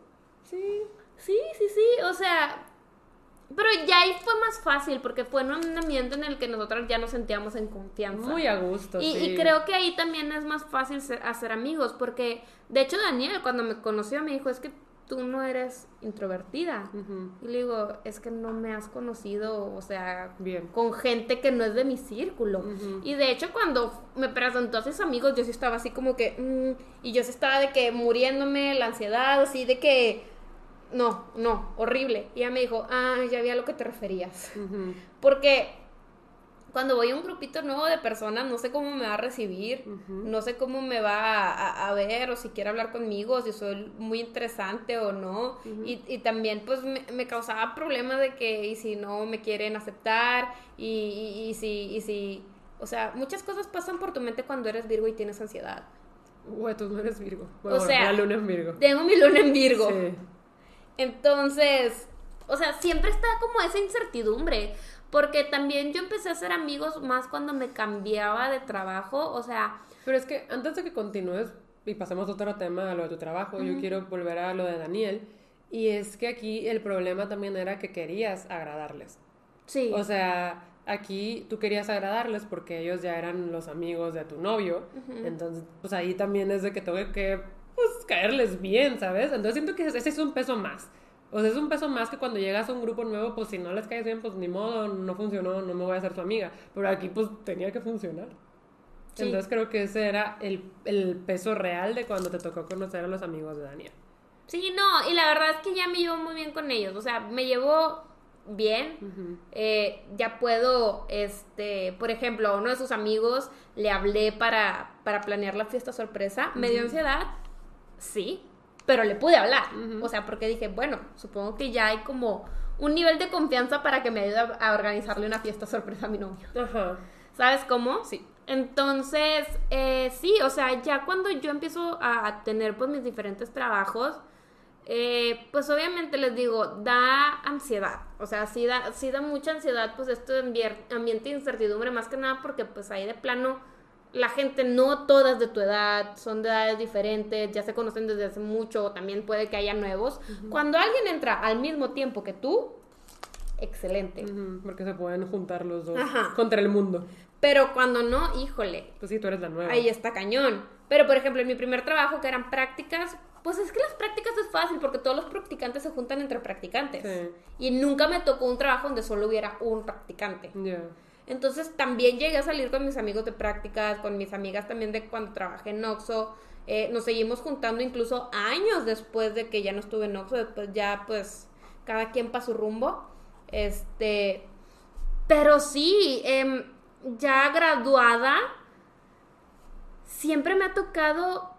Sí. Sí, sí, sí, o sea, pero ya ahí fue más fácil, porque fue en un ambiente en el que nosotros ya nos sentíamos en confianza. Muy a gusto, Y, sí. y creo que ahí también es más fácil ser- hacer amigos, porque de hecho Daniel cuando me conoció me dijo, es que tú no eres introvertida. Y le digo, es que no me has conocido, o sea, Bien. con gente que no es de mi círculo. Y de hedo cuando me presentó a sus amigos, yo sí estaba así como que, mm, y yo sí estaba de que muriéndome, la ansiedad, así de que, no, no, horrible. Y ella me dijo, ah, ya vi a lo que te referías. Porque cuando voy a un grupito nuevo de personas, no sé cómo me va a recibir, no sé cómo me va a, a- ver o si quiere hablar conmigo, si soy muy interesante o no. y, y también pues me, me causaba problemas de que y si no me quieren aceptar y, y- y si, y si, o sea, muchas cosas pasan por tu mente cuando eres Virgo y tienes ansiedad. Güey, tú no eres Virgo. O Bueno, sea, la luna en Virgo. Tengo mi luna en Virgo. Sí. Entonces, o sea, siempre está como esa incertidumbre, porque también yo empecé a hacer amigos más cuando me cambiaba de trabajo, o sea, Pero es que antes de que continúes y pasemos a otro tema, a lo de tu trabajo, yo quiero volver a lo de Daniel. Y es que aquí el problema también era que querías agradarles. sí, O sea, aquí tú querías agradarles porque ellos ya eran los amigos de tu novio. Entonces, pues ahí también es de que tengo que pues, caerles bien, ¿sabes? Entonces siento que ese es un peso más. O sea, es un peso más que cuando llegas a un grupo nuevo, pues si no les caes bien, pues ni modo, no funcionó, no me voy a hacer tu amiga. Pero aquí pues tenía que funcionar. Sí. Entonces creo que ese era el, el peso real de cuando te tocó conocer a los amigos de Daniel. sí, no, y la verdad es que ya me llevo muy bien con ellos, o sea, me llevo bien, eh, ya puedo, este, por ejemplo, a uno de sus amigos le hablé para, para planear la fiesta sorpresa, me dio ansiedad, sí, pero le pude hablar, o sea, porque dije, bueno, supongo que ya hay como un nivel de confianza para que me ayude a, organizarle una fiesta sorpresa a mi novio. ¿Sabes cómo? Sí. Entonces, eh, sí, o sea, ya cuando yo empiezo a, tener pues mis diferentes trabajos, eh, pues obviamente les digo, da ansiedad, o sea, sí da, sí da mucha ansiedad pues este ambier- ambiente de incertidumbre, más que nada porque pues ahí de plano la gente no todas de tu edad, son de edades diferentes, ya se conocen desde hace mucho, también puede que haya nuevos. Cuando alguien entra al mismo tiempo que tú, excelente. Porque se pueden juntar los dos Ajá. contra el mundo. Pero cuando no, híjole, Pues sí, tú eres la nueva. ahí está cañón. Pero, por ejemplo, en mi primer trabajo, que eran prácticas, pues es que las prácticas es fácil porque todos los practicantes se juntan entre practicantes. Sí. Y nunca me tocó un trabajo donde solo hubiera un practicante. Ya. Entonces también llegué a salir con mis amigos de prácticas, con mis amigas también de cuando trabajé en Oxxo. Eh, nos seguimos juntando incluso años después de que ya no estuve en Oxxo, después ya pues cada quien para su rumbo. Este, pero sí, em, ya graduada, siempre me ha tocado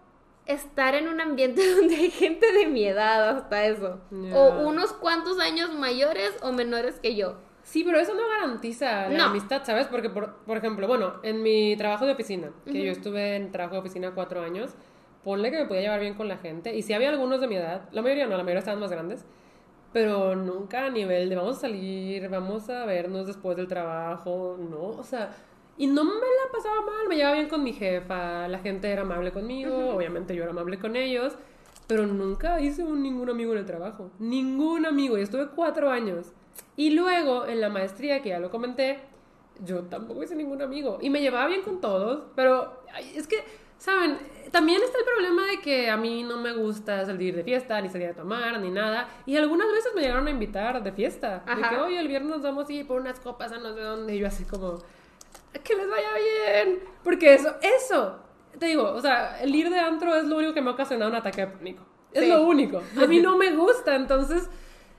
estar en un ambiente donde hay gente de mi edad, hasta eso. O unos cuantos años mayores o menores que yo. Sí, pero eso no garantiza la No. amistad, ¿sabes? Porque, por, por ejemplo, bueno, en mi trabajo de oficina, que Ujú. yo estuve en trabajo de oficina cuatro años, ponle que me podía llevar bien con la gente. Y sí había algunos de mi edad, la mayoría no, la mayoría estaban más grandes, pero nunca a nivel de vamos a salir, vamos a vernos después del trabajo, no, o sea, y no me la pasaba mal, me llevaba bien con mi jefa, la gente era amable conmigo, obviamente yo era amable con ellos, pero nunca hice un, ningún amigo en el trabajo, ningún amigo, y estuve cuatro años. Y luego en la maestría, que ya lo comenté, yo tampoco hice ningún amigo, y me llevaba bien con todos, pero es que, ¿saben? También está el problema de que a mí no me gusta salir de fiesta, ni salir a tomar, ni nada. Y algunas veces me llegaron a invitar de fiesta. De Ajá. que, oye, el viernes nos vamos a ir por unas copas a no sé dónde. Y yo así como, que les vaya bien. Porque eso, eso, te digo, o sea, el ir de antro es lo único que me ha ocasionado un ataque de pánico. Es Sí. lo único. A mí no me gusta, entonces...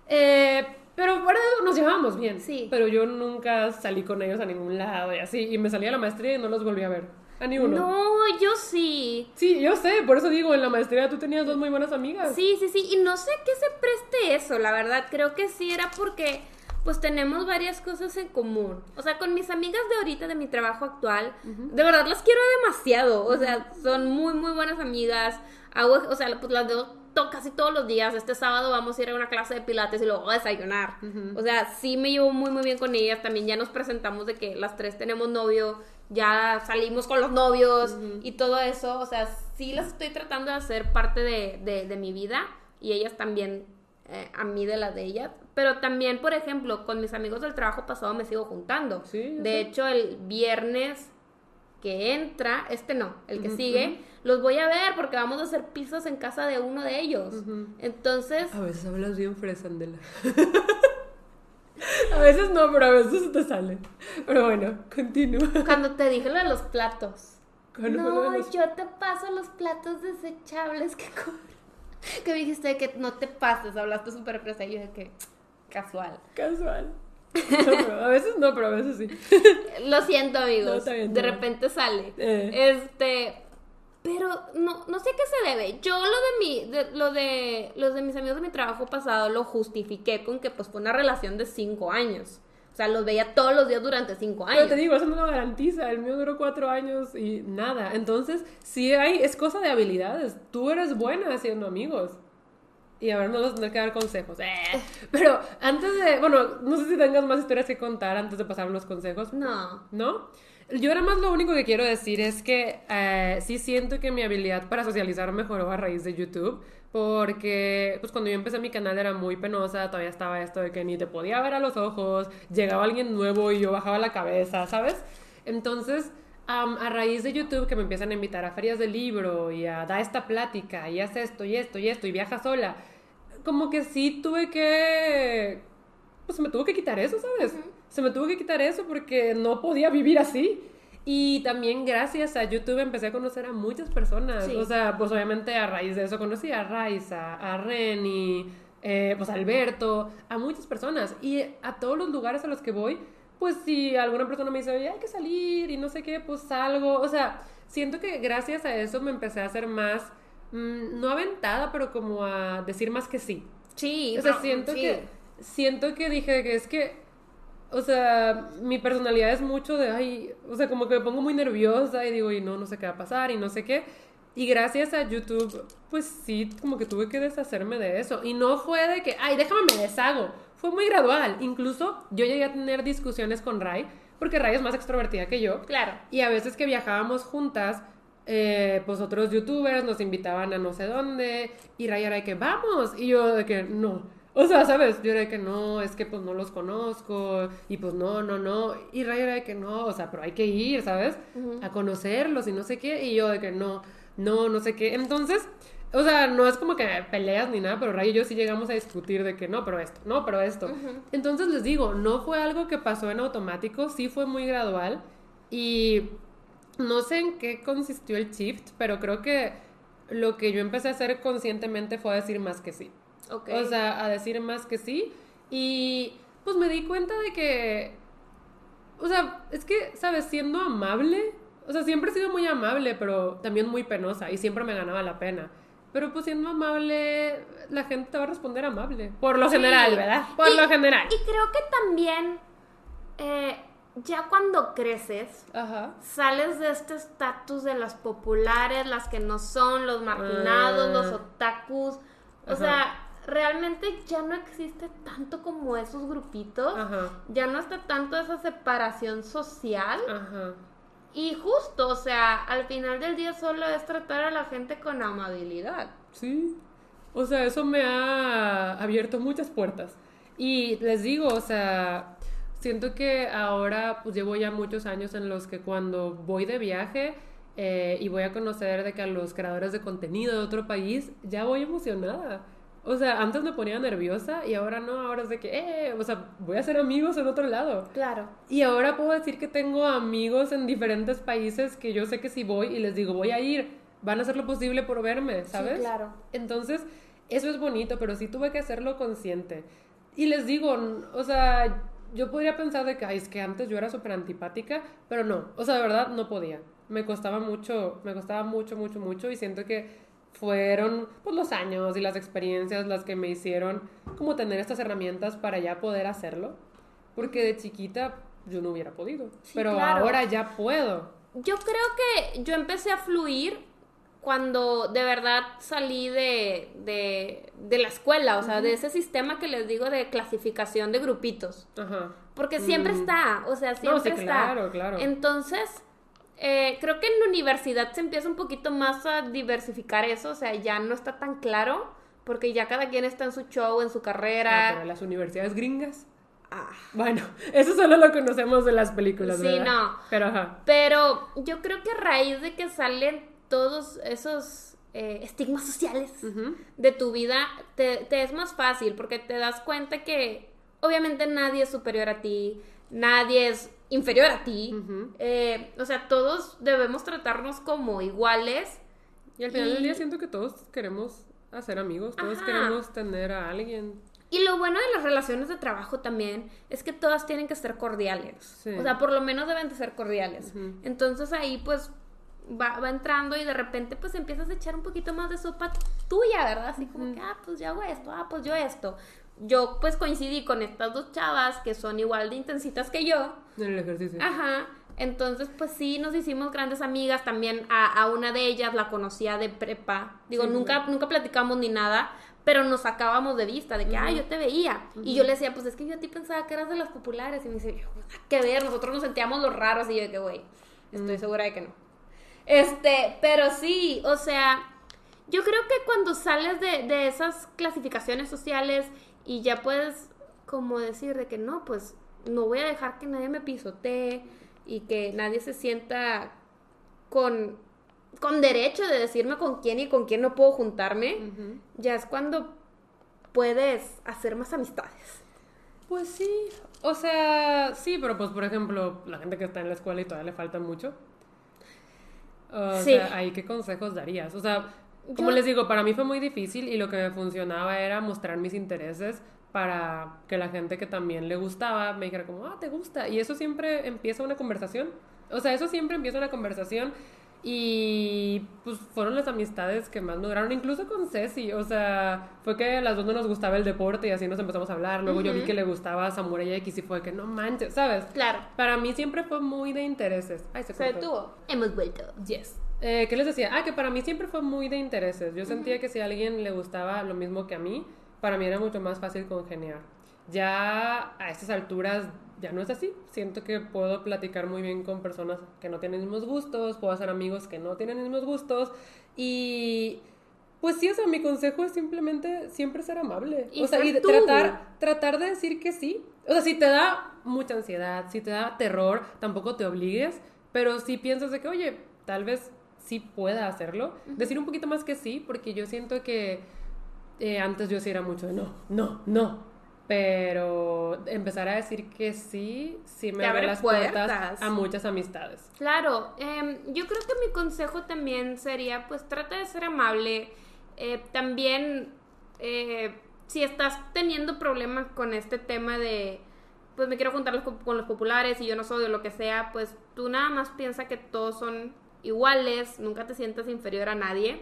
eh, pero por eso nos llevábamos bien. Sí. Pero yo nunca salí con ellos a ningún lado y así. Y me salí a la maestría y no los volví a ver. A ni uno. No, yo sí. Sí, yo sé, por eso digo, en la maestría tú tenías dos muy buenas amigas. Sí, sí, sí. Y no sé qué se preste eso, la verdad. Creo que sí era porque pues tenemos varias cosas en común. O sea, con mis amigas de ahorita, de mi trabajo actual, de verdad las quiero demasiado. O sea, son muy, muy buenas amigas. Hago, o sea, pues las veo to- casi todos los días. Este sábado vamos a ir a una clase de pilates y luego a desayunar. O sea, sí me llevo muy, muy bien con ellas. También ya nos presentamos de que las tres tenemos novio. Ya salimos con los novios y todo eso. O sea, sí las estoy tratando de hacer parte de, de- de mi vida y ellas también eh, a mí de la de ellas. Pero también, por ejemplo, con mis amigos del trabajo pasado me sigo juntando. Sí, de sé. hecho, el viernes que entra, este no, el que sigue, los voy a ver porque vamos a hacer pisos en casa de uno de ellos. Entonces, A veces hablas bien fresandela. a veces no, pero a veces te sale. Pero bueno, continúa. cuando te dije lo de los platos. ¿Cuándo fue lo de No, los- yo te paso los platos desechables que. Que me dijiste que no te pases, hablaste súper fresa y yo de que casual. Casual. No, a veces no, pero a veces sí. Lo siento, amigos. bien, de repente sale. Eh. Este. Pero no, no sé a qué se debe. Yo lo de mi, de- lo de los de mis amigos de mi trabajo pasado lo justifiqué con que pues fue una relación de cinco años. O sea, los veía todos los días durante cinco Pero años. te digo, eso no lo garantiza. El mío duró cuatro años y nada. Entonces, sí hay, es cosa de habilidades. Tú eres buena haciendo amigos. Y ahora no vas a tener que dar consejos. Eh. Pero antes de, bueno, no sé si tengas más historias que contar antes de pasar los consejos. No. ¿No? Yo ahora más lo único que quiero decir es que eh, sí siento que mi habilidad para socializar mejoró a raíz de YouTube. Porque pues cuando yo empecé mi canal era muy penosa, todavía estaba esto de que ni te podía ver a los ojos, llegaba alguien nuevo y yo bajaba la cabeza, ¿sabes? Entonces, am, a raíz de YouTube que me empiezan a invitar a ferias de libro y a dar esta plática y haz esto y esto y esto y viaja sola, como que sí tuve que pues me tuvo que quitar eso, ¿sabes? Se me tuvo que quitar eso porque no podía vivir así. Y también gracias a YouTube empecé a conocer a muchas personas. Sí. O sea, pues obviamente a raíz de eso conocí a Raiza, a Reni, eh, pues a Alberto, a muchas personas. Y a todos los lugares a los que voy, pues si alguna persona me dice, oye, hay que salir y no sé qué, pues salgo. O sea, siento que gracias a eso me empecé a hacer más, mm, no aventada, pero como a decir más que sí. Sí, O sea, siento sí. que siento que dije que es que o sea, mi personalidad es mucho de ay, o sea, como que me pongo muy nerviosa y digo, y no, no sé qué va a pasar y no sé qué. Y gracias a YouTube, pues sí, como que tuve que deshacerme de eso. Y no fue de que, ay, déjame me deshago. Fue muy gradual. Incluso yo llegué a tener discusiones con Rai, porque Rai es más extrovertida que yo. Claro. Y a veces que viajábamos juntas, eh, pues otros youtubers nos invitaban a no sé dónde, y Ray era de que vamos, y yo de que no. O sea, ¿sabes? Yo era de que no, es que pues no los conozco, y pues no, no, no. Y Ray era de que no, o sea, pero hay que ir, ¿sabes? A conocerlos y no sé qué, y yo de que no, no, no sé qué. Entonces, O sea, no es como que peleas ni nada, pero Ray y yo sí llegamos a discutir de que no, pero esto, no, pero esto. Entonces les digo, no fue algo que pasó en automático, sí fue muy gradual. Y no sé en qué consistió el shift, pero creo que lo que yo empecé a hacer conscientemente fue a decir más que sí. O sea, a decir más que sí. Y pues me di cuenta de que, o sea, es que, ¿sabes? Siendo amable, o sea, siempre he sido muy amable, pero también muy penosa y siempre me ganaba la pena. Pero pues siendo amable, la gente te va a responder amable. Por lo Sí. general, ¿verdad? Por Y- lo general. Y creo que también, eh, ya cuando creces, Ajá. sales de este estatus de las populares, las que no son, los marginados, Ah. los otakus. O Ajá. sea, realmente ya no existe tanto como esos grupitos. Ajá. Ya no está tanto esa separación social. Ajá. Y justo, o sea, al final del día solo es tratar a la gente con amabilidad. Sí. O sea, eso me ha abierto muchas puertas. Y les digo, o sea, siento que ahora pues llevo ya muchos años en los que cuando voy de viaje eh, y voy a conocer de que a los creadores de contenido de otro país, ya voy emocionada. O sea, antes me ponía nerviosa y ahora no, ahora es de que, eh, o sea, voy a hacer amigos en otro lado. Claro. Y ahora puedo decir que tengo amigos en diferentes países que yo sé que si voy y les digo voy a ir, van a hacer lo posible por verme, ¿sabes? claro. Entonces, eso es bonito, pero sí tuve que hacerlo consciente. Y les digo, o sea, yo podría pensar de que, ay, es que antes yo era súper antipática, pero no, o sea, de verdad no podía. Me costaba mucho, me costaba mucho, mucho, mucho y siento que fueron pues los años y las experiencias las que me hicieron como tener estas herramientas para ya poder hacerlo, porque de chiquita yo no hubiera podido, Sí, pero claro. ahora ya puedo. Yo creo que yo empecé a fluir cuando de verdad salí de, de, de la escuela, o sea, de ese sistema que les digo de clasificación de grupitos. Ajá. Porque siempre Mm. está, o sea, siempre sí, está. claro, claro. Entonces, eh, creo que en la universidad se empieza un poquito más a diversificar eso, o sea, ya no está tan claro, porque ya cada quien está en su show, en su Ah, carrera. pero las universidades gringas. Ah. Bueno, eso solo lo conocemos de las películas, Sí, ¿verdad? no. Pero ajá. Pero yo creo que a raíz de que salen todos esos eh, estigmas sociales de tu vida, te, te es más fácil porque te das cuenta que obviamente nadie es superior a ti, nadie es inferior a ti. Ujú. Eh, o sea, todos debemos tratarnos como iguales. Y al final del Y- día siento que todos queremos hacer amigos, todos Ajá. queremos tener a alguien. Y lo bueno de las relaciones de trabajo también es que todas tienen que ser cordiales. Sí. O sea, por lo menos deben de ser cordiales. Entonces ahí pues va, va entrando y de repente pues empiezas a echar un poquito más de sopa tuya, ¿verdad? Así como que, ah, pues yo hago esto, ah, pues yo esto. Yo pues coincidí con estas dos chavas que son igual de intensitas que yo. En el ejercicio. Ajá. Entonces, pues sí, nos hicimos grandes amigas. También a, a una de ellas la conocía de prepa. Digo, Sí, sí, nunca, nunca platicamos ni nada, pero nos sacábamos de vista de que, ah, yo te veía. Y yo le decía, pues es que yo a ti pensaba que eras de las populares. Y me dice, "Pues, nada que ver, nosotros nos sentíamos los raros. Y yo, de que, güey, estoy segura de que no. Este, pero sí, o sea, yo creo que cuando sales de, de esas clasificaciones sociales y ya puedes como decir de que no, pues no voy a dejar que nadie me pisotee y que nadie se sienta con, con derecho de decirme con quién y con quién no puedo juntarme, ya es cuando puedes hacer más amistades. Pues sí. O sea, sí, pero pues por ejemplo, la gente que está en la escuela y todavía le falta mucho. O Sí. sea, ahí qué consejos darías. O sea, como Yo- les digo, para mí fue muy difícil y lo que me funcionaba era mostrar mis intereses para que la gente que también le gustaba me dijera como, ah, te gusta. Y eso siempre empieza una conversación. O sea, eso siempre empieza una conversación. Y pues fueron las amistades que más me duraron, incluso con Ceci. O sea, fue que a las dos no nos gustaba el deporte y así nos empezamos a hablar. Luego yo vi que le gustaba Samurai X y fue que no manches, ¿sabes? Claro. Para mí siempre fue muy de intereses. Ay, se, Se detuvo. Hemos vuelto. Yes. Eh, ¿Qué les decía? Ah, que para mí siempre fue muy de intereses. Yo sentía que si a alguien le gustaba lo mismo que a mí, para mí era mucho más fácil congeniar. Ya a estas alturas ya no es así. Siento que puedo platicar muy bien con personas que no tienen mismos gustos, puedo hacer amigos que no tienen mismos gustos y pues sí, o sea, mi consejo es simplemente siempre ser amable. Y o sea, y tú. tratar, tratar de decir que sí. O sea, si te da mucha ansiedad, si te da terror, tampoco te obligues, pero si piensas de que, oye, tal vez sí pueda hacerlo. Decir un poquito más que sí, porque yo siento que eh, antes yo sí era mucho de no, no, no. Pero empezar a decir que sí, sí me abre las puertas puertas. a muchas amistades. Claro, em, yo creo que mi consejo también sería, pues trata de ser amable. Eh, también, eh, si estás teniendo problemas con este tema de, pues me quiero juntar los con los populares y yo no soy o lo que sea, pues tú nada más piensa que todos son iguales, nunca te sientas inferior a nadie.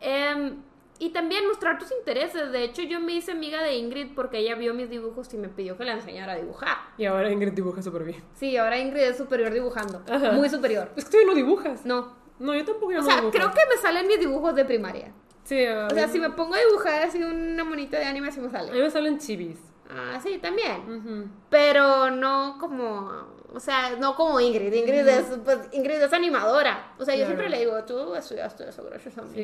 Em, y también mostrar tus intereses. De hecho, yo me hice amiga de Ingrid porque ella vio mis dibujos y me pidió que la enseñara a dibujar. Y ahora Ingrid dibuja súper bien. Sí, ahora Ingrid es superior dibujando. Ajá. Muy superior. Es que tú no dibujas. No. No, yo tampoco O sea, dibujo. creo que me salen mis dibujos de primaria. Sí, a O sea, si me pongo a dibujar así una monita de anime, sí me a mí sale. me salen chivis. Ah, sí, también. Pero no como. O sea, no como Ingrid. Ingrid, es, pues, Ingrid es animadora. O sea, yo Claro. siempre le digo, tú estudiaste eso gracias a mí. Sí,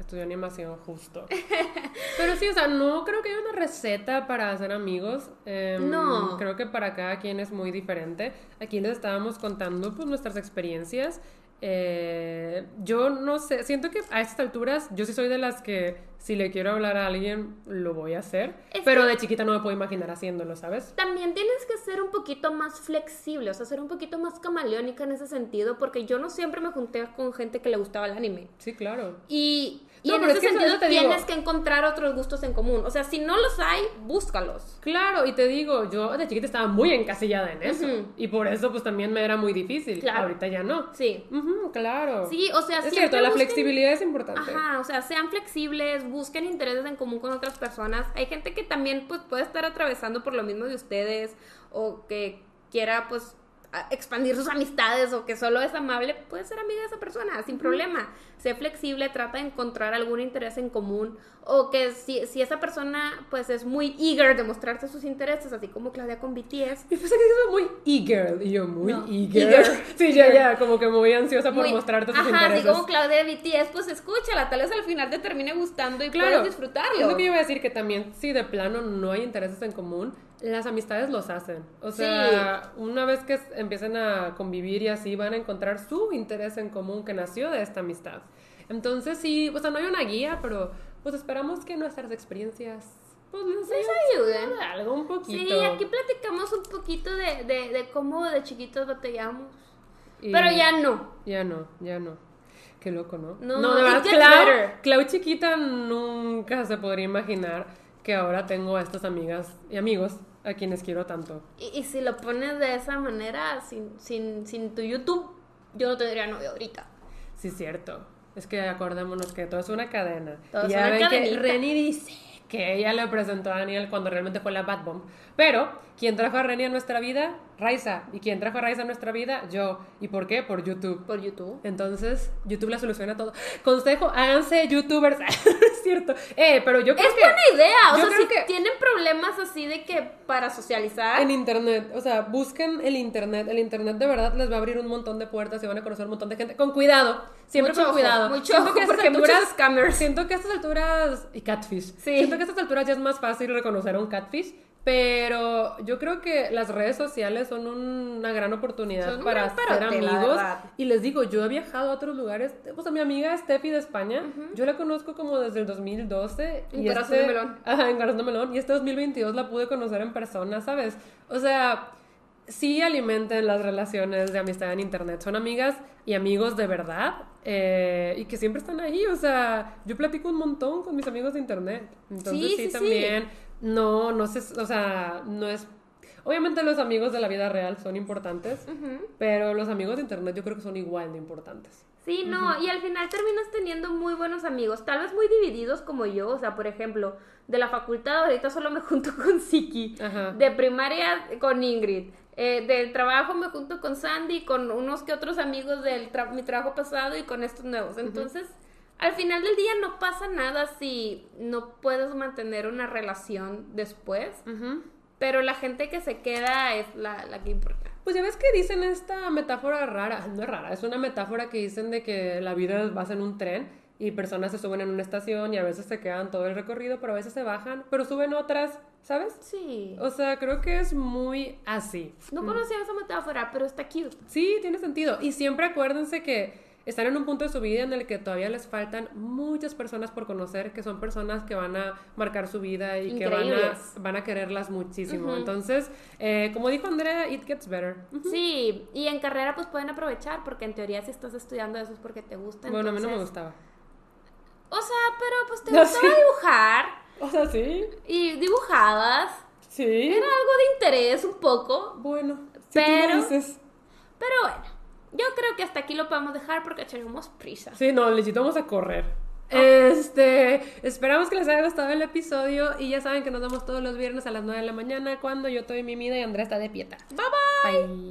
estudió animación justo. Pero sí, o sea, no creo que haya una receta para hacer amigos. Em, No. Creo que para cada quien es muy diferente. Aquí les estábamos contando pues nuestras experiencias. Eh, yo no sé, siento que a estas alturas yo sí soy de las que si le quiero hablar a alguien lo voy a hacer, Es pero de chiquita no me puedo imaginar haciéndolo, ¿sabes? También tienes que ser un poquito más flexible, o sea, ser un poquito más camaleónica en ese sentido, porque yo no siempre me junté con gente que le gustaba el anime. Sí, claro. Y, y No, en ese es sentido eso te digo. tienes que encontrar otros gustos en común. O sea, si no los hay, búscalos. Claro, y te digo, yo de chiquita estaba muy encasillada en eso. Y por eso pues también me era muy difícil. Claro. Ahorita ya no. Sí. Ujú, claro. Sí, o sea, es cierto, la flexibilidad es importante. Ajá, o sea, sean flexibles, busquen intereses en común con otras personas. Hay gente que también pues puede estar atravesando por lo mismo de ustedes o que quiera pues expandir sus amistades o que solo es amable, puede ser amiga de esa persona sin problema. Sé flexible, trata de encontrar algún interés en común o que si, si esa persona pues es muy eager de mostrarte sus intereses, así como Claudia con BTS, Y pensé que eso muy e-girl. Y yo, muy No, eager. eager. Sí, ya, ya, como que muy ansiosa por muy- mostrarte sus Ajá, intereses. así como Claudia de BTS, pues escúchala, tal vez al final te termine gustando y Claro, puedes disfrutarlo. Es lo que yo iba a decir, que también, si de plano no hay intereses en común, las amistades los hacen. O sea, una vez que empiecen a convivir y así, van a encontrar su interés en común que nació de esta amistad. Entonces, sí, o sea, no hay una guía, pero pues esperamos que nuestras experiencias pues, les, Les ayuden. de algo un poquito. Sí, aquí platicamos un poquito de, de, de cómo de chiquitos batallamos. Y- Pero ya no. Ya no, ya no. Qué loco, ¿no? No, de it verdad, Clau. Clau chiquita nunca se podría imaginar que ahora tengo a estas amigas y amigos a quienes quiero tanto. Y, y si lo pones de esa manera, sin, sin, sin tu YouTube, yo no tendría novio ahorita. Sí, cierto. Es que acordémonos que todo es una cadena. Todo y es ya una ven que. Reni dice que ella le presentó a Daniel cuando realmente fue la Bad Bomb. Pero, ¿quién trajo a Reni a nuestra vida? Raiza. ¿Y quién trajo a Raiza a nuestra vida? Yo. ¿Y por qué? Por YouTube. Por YouTube. Entonces, YouTube la soluciona todo. Consejo, háganse youtubers. es cierto. Eh, pero yo creo Es que... buena idea. O yo sea, creo si que- tienen problemas así de que para socializar. En internet, o sea, busquen el internet. El internet de verdad les va a abrir un montón de puertas y van a conocer un montón de gente. Con cuidado, siempre Mucho con ojo, cuidado. mucho Siento ojo, que a estas alturas-. Siento que a estas alturas. Y catfish. Sí. Siento que a estas alturas ya es más fácil reconocer a un catfish. Pero yo creo que las redes sociales son una gran oportunidad Son para ser amigos. Y les digo, yo he viajado a otros lugares. O sea, mi amiga Steffi de España, yo la conozco como desde el 2012. En y este- de Melón. Ajá, en Corazón de Melón. Y este 2022 la pude conocer en persona, ¿sabes? O sea, sí alimenten las relaciones de amistad en internet. Son amigas y amigos de verdad eh, y que siempre están ahí. O sea, yo platico un montón con mis amigos de internet. Entonces Sí, sí, sí, sí. también no, no sé, o sea, no es... Obviamente los amigos de la vida real son importantes, pero los amigos de internet yo creo que son igual de importantes. Sí, no, y al final terminas teniendo muy buenos amigos, tal vez muy divididos como yo, o sea, por ejemplo, de la facultad ahorita solo me junto con Siki, Ajá. de primaria con Ingrid, eh, del trabajo me junto con Sandy, con unos que otros amigos de mi trabajo pasado y con estos nuevos. Entonces, al final del día no pasa nada si no puedes mantener una relación después, pero la gente que se queda es la, la que importa. Pues ya ves que dicen esta metáfora rara, no es rara, es una metáfora que dicen de que la vida vas en un tren y personas se suben en una estación y a veces se quedan todo el recorrido, pero a veces se bajan, pero suben otras, ¿sabes? Sí. O sea, creo que es muy así. No conocía esa metáfora, pero está cute. Sí, tiene sentido. Y siempre acuérdense que están en un punto de su vida en el que todavía les faltan muchas personas por conocer, que son personas que van a marcar su vida y que van a, van a quererlas muchísimo. Entonces, eh, como dijo Andrea, it gets better. Sí, y en carrera pues pueden aprovechar porque en teoría si estás estudiando eso es porque te gusta. Bueno, a mí no me gustaba. O sea, pero pues te No, gustaba sí. dibujar O sea, sí, y dibujabas. sí. Era algo de interés un poco, Bueno, si tú lo Pero- dices. pero bueno, yo creo que hasta aquí lo podemos dejar porque tenemos prisa. Sí, no, necesitamos a correr. Este, esperamos que les haya gustado el episodio y ya saben que nos vemos todos los viernes a las 9 de la mañana cuando yo estoy mimida y Andrea está de pieta. Bye bye. Bye.